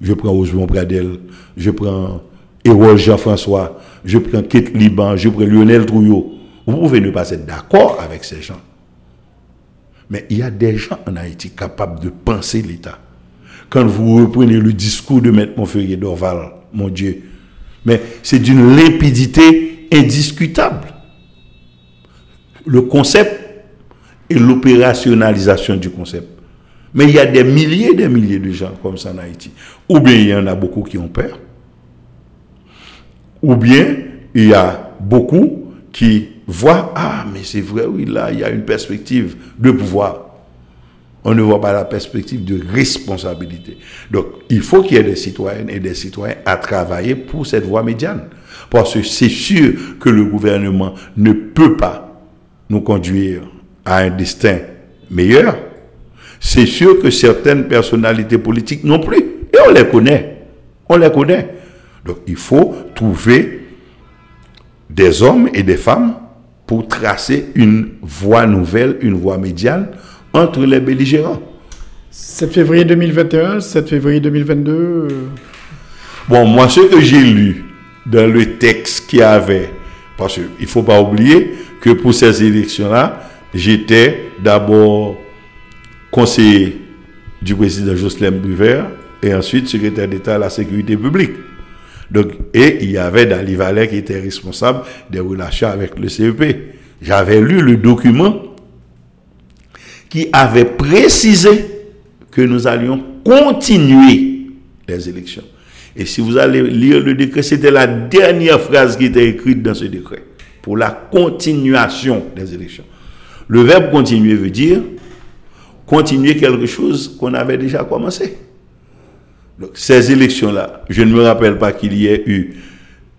Je prends Osmond Pradel, je prends Hérol Jean-François, je prends Kate Liban, je prends Lionel Trouillot. Vous pouvez ne pas être d'accord avec ces gens. Mais il y a des gens en Haïti capables de penser l'État. Quand vous reprenez le discours de Maître Montferrier d'Orval, mon Dieu, mais c'est d'une limpidité indiscutable. Le concept et l'opérationnalisation du concept. Mais il y a des milliers et des milliers de gens comme ça en Haïti. Ou bien il y en a beaucoup qui ont peur. Ou bien il y a beaucoup qui voient, ah mais c'est vrai, oui, là, il y a une perspective de pouvoir. On ne voit pas la perspective de responsabilité. Donc, il faut qu'il y ait des citoyennes et des citoyens à travailler pour cette voie médiane. Parce que c'est sûr que le gouvernement ne peut pas nous conduire à un destin meilleur. C'est sûr que certaines personnalités politiques non plus. Et on les connaît. On les connaît. Donc, il faut trouver des hommes et des femmes pour tracer une voie nouvelle, une voie médiane entre les belligérants. 7 février 2021, 7 février 2022. euh, Bon, moi, ce que j'ai lu dans le texte qu'il y avait, parce qu'il ne faut pas oublier que pour ces élections-là, j'étais d'abord conseiller du président Jocelyn Bruvert et ensuite secrétaire d'État à la sécurité publique. Et il y avait Dali Vallet qui était responsable des relations avec le CEP. J'avais lu le document qui avait précisé que nous allions continuer les élections. Et si vous allez lire le décret, c'était la dernière phrase qui était écrite dans ce décret, pour la continuation des élections. Le verbe continuer veut dire continuer quelque chose qu'on avait déjà commencé. Donc, ces élections-là, je ne me rappelle pas qu'il y ait eu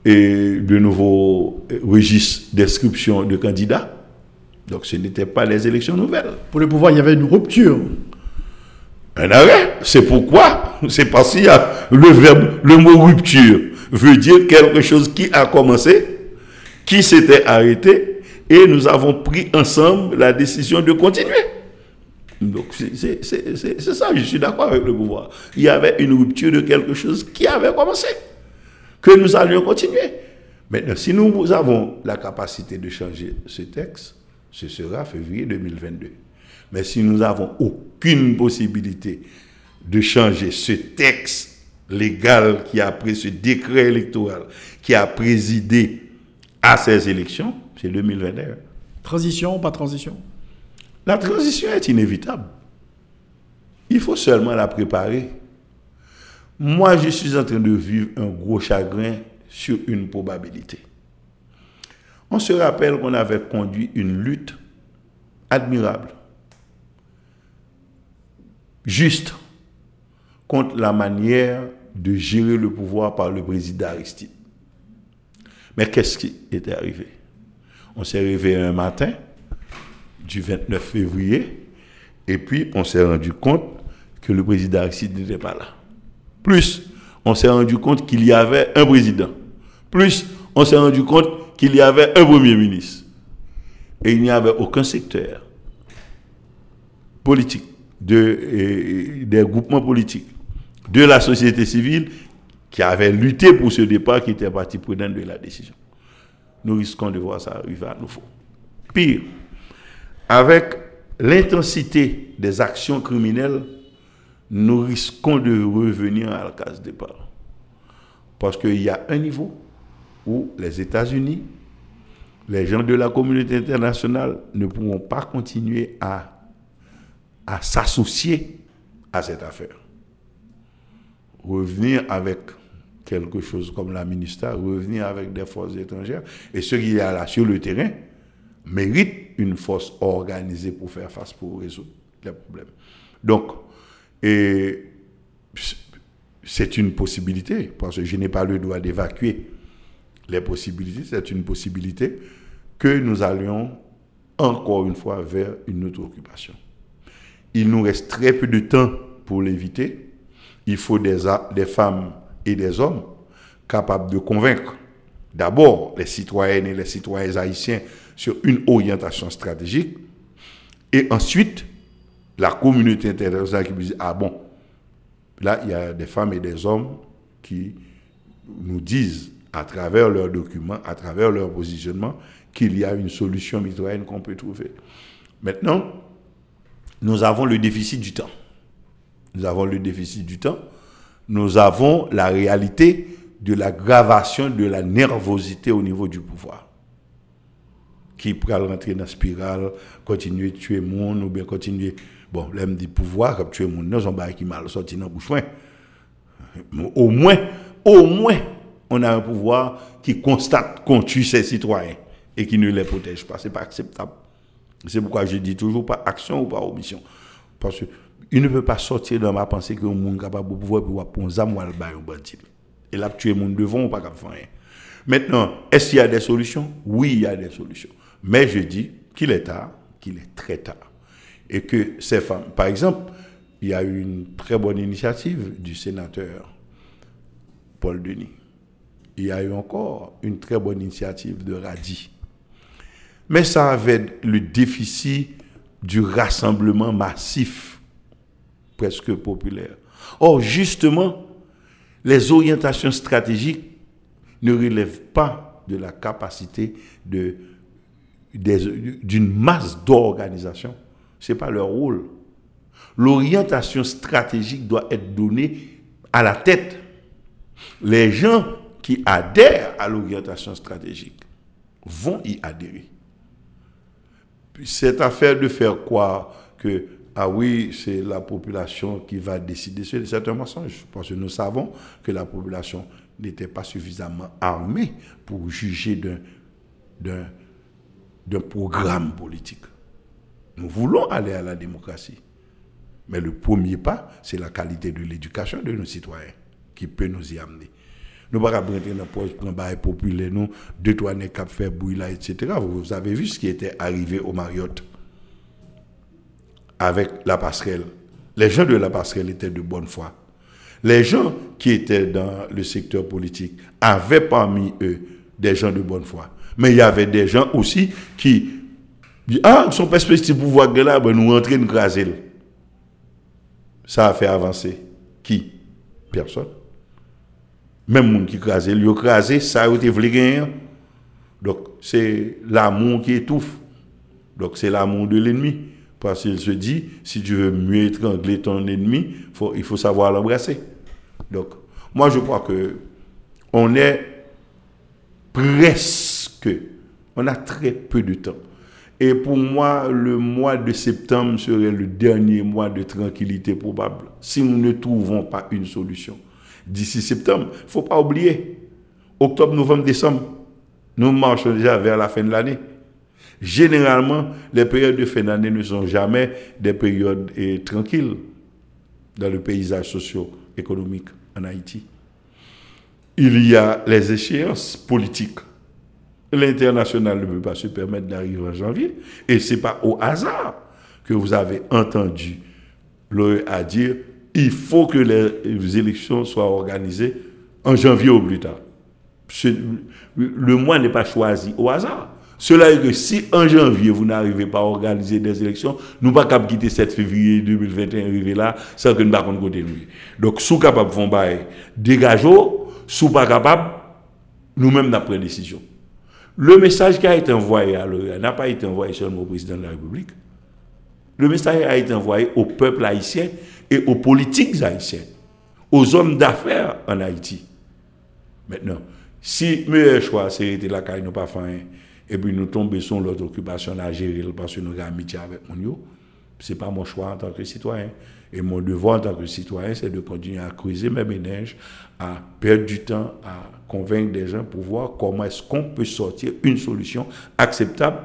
euh, de nouveaux euh, registres d'inscription de candidats. Donc, ce n'étaient pas les élections nouvelles. Pour le pouvoir, il y avait une rupture. Un arrêt. C'est pourquoi? C'est parce qu'il y a le verbe, le mot rupture veut dire quelque chose qui a commencé, qui s'était arrêté, et nous avons pris ensemble la décision de continuer. Donc c'est- ça, je suis d'accord avec le pouvoir. Il y avait une rupture de quelque chose qui avait commencé, que nous allions continuer. Maintenant, si nous avons la capacité de changer ce texte, ce sera février 2022. Mais si nous n'avons aucune possibilité de changer ce texte légal qui a pris ce décret électoral, qui a présidé à ces élections, c'est 2021. Transition, pas transition? La transition est inévitable. Il faut seulement la préparer. Moi, je suis en train de vivre un gros chagrin sur une probabilité. On se rappelle qu'on avait conduit une lutte admirable, juste, contre la manière de gérer le pouvoir par le président Aristide. Mais qu'est-ce qui était arrivé? On s'est réveillé un matin, du 29 février, et puis on s'est rendu compte que le président Aristide n'était pas là. Plus, on s'est rendu compte qu'il y avait un président. Plus, on s'est rendu compte qu'il y avait un premier ministre. Et il n'y avait aucun secteur politique, de, des groupements politiques, de la société civile qui avait lutté pour ce départ qui était partie prenante de la décision. Nous risquons de voir ça arriver à nouveau. Pire, avec l'intensité des actions criminelles, nous risquons de revenir à la case départ. Parce qu'il y a un niveau où les États-Unis, les gens de la communauté internationale ne pourront pas continuer à, à s'associer à cette affaire. Revenir avec quelque chose comme la ministère, revenir avec des forces étrangères, et ce qu'il y là sur le terrain mérite une force organisée pour faire face, pour résoudre les problèmes. Donc, c'est une possibilité, parce que je n'ai pas le droit d'évacuer les possibilités, c'est une possibilité que nous allions encore une fois vers une autre occupation. Il nous reste très peu de temps pour l'éviter. Il faut des, des femmes et des hommes capables de convaincre d'abord les citoyennes et les citoyens haïtiens sur une orientation stratégique et ensuite la communauté internationale qui dit ah bon là il y a des femmes et des hommes qui nous disent à travers leurs documents, à travers leur positionnement, qu'il y a une solution mitoyenne qu'on peut trouver. Maintenant, nous avons le déficit du temps. Nous avons le déficit du temps. Nous avons la réalité de l'aggravation de la nervosité au niveau du pouvoir. Qui peut rentrer dans la spirale, continuer de tuer le monde, ou bien continuer. Bon, l'aime du pouvoir, comme tuer monde, non, qui mal sorti dans le bouche. Au moins, au moins, on a un pouvoir qui constate qu'on tue ses citoyens et qui ne les protège pas. Ce n'est pas acceptable. C'est pourquoi je dis toujours pas action ou pas omission. Parce qu'il ne peut pas sortir dans ma pensée que monde capable de pouvoir pour un zam ou un. Et là, tuer monde devant ou pas faire rien. Maintenant, est-ce qu'il y a des solutions? Oui, il y a des solutions. Mais je dis qu'il est tard, qu'il est très tard. Et que ces femmes, par exemple, il y a eu une très bonne initiative du sénateur Paul Denis il y a eu encore une très bonne initiative de Radi. Mais ça avait le déficit du rassemblement massif, presque populaire. Or, justement, les orientations stratégiques ne relèvent pas de la capacité d'une masse d'organisation. Ce n'est pas leur rôle. L'orientation stratégique doit être donnée à la tête. Les gens qui adhèrent à l'orientation stratégique vont y adhérer. Cette affaire de faire croire que, ah oui, c'est la population qui va décider, c'est un mensonge. Parce que nous savons que la population n'était pas suffisamment armée pour juger d'un programme politique. Nous voulons aller à la démocratie. Mais le premier pas, c'est la qualité de l'éducation de nos citoyens qui peut nous y amener. Nous ne pouvons pas rentrer dans le un populaire, nous, deux, trois nez cap faire etc. Vous avez vu ce qui était arrivé au Marriott avec la passerelle. Les gens de la passerelle étaient de bonne foi. Les gens qui étaient dans le secteur politique avaient parmi eux des gens de bonne foi. Mais il y avait des gens aussi qui disent Ah, son perspective pouvoir de là, ben nous rentrer, nous craser. Ça a fait avancer. Qui? Personne. Même monde qui crase, il crasé, ça a été voulu Donc, c'est l'amour qui étouffe. Donc, c'est l'amour de l'ennemi. Parce qu'il se dit, si tu veux mieux étrangler ton ennemi, il faut savoir l'embrasser. Donc, moi, je crois que on est presque, on a très peu de temps. Et pour moi, le mois de septembre serait le dernier mois de tranquillité probable, si nous ne trouvons pas une solution d'ici septembre. Il ne faut pas oublier, octobre, novembre, décembre, nous marchons déjà vers la fin de l'année. Généralement, les périodes de fin d'année ne sont jamais des périodes eh, tranquilles dans le paysage socio-économique en Haïti. Il y a les échéances politiques. L'international ne peut pas se permettre d'arriver en janvier. Et ce n'est pas au hasard que vous avez entendu l'OEA dire il faut que les élections soient organisées en janvier ou plus tard. Le mois n'est pas choisi au hasard. Cela est que si en janvier, vous n'arrivez pas à organiser des élections, nous pas quitter 7 février 2021 arriver là sans que nous ne pas côté Donc, si capable de faire dégageons, si pas capable, nous-mêmes nous pris décision. Le message qui a été envoyé à l'OEA n'a pas été envoyé seulement au président de la République. Le message a été envoyé au peuple haïtien et aux politiques haïtiennes, aux hommes d'affaires en Haïti. Maintenant, si meilleur choix, c'est la caille, nous pas fait et puis nous tombons sur l'autre occupation à gérer parce que nous avons amitié avec mon ce n'est pas mon choix en tant que citoyen. Et mon devoir en tant que citoyen, c'est de continuer à creuser mes ménages, à perdre du temps, à convaincre des gens pour voir comment est-ce qu'on peut sortir une solution acceptable.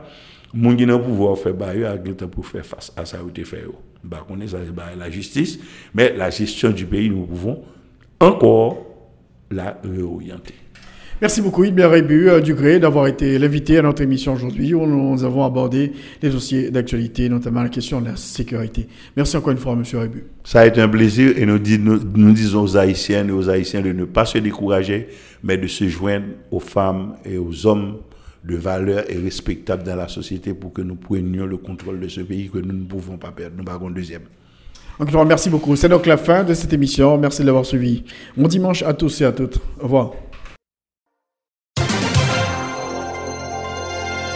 Mon pouvoir faire pour faire face à ça, fait bah, on est la justice, mais la gestion du pays, nous pouvons encore la réorienter. Merci beaucoup, Ibn Rébu euh, Dugré, d'avoir été l'invité à notre émission aujourd'hui où nous avons abordé les dossiers d'actualité, notamment la question de la sécurité. Merci encore une fois, Monsieur Rébu. Ça a été un plaisir et nous, nous, disons aux Haïtiens et aux Haïtiens de ne pas se décourager, mais de se joindre aux femmes et aux hommes de valeur et respectables dans la société pour que nous prenions le contrôle de ce pays que nous ne pouvons pas perdre. Nous parlons deuxième. Donc, merci beaucoup. C'est donc la fin de cette émission. Merci de l'avoir suivi. Bon dimanche à tous et à toutes. Au revoir.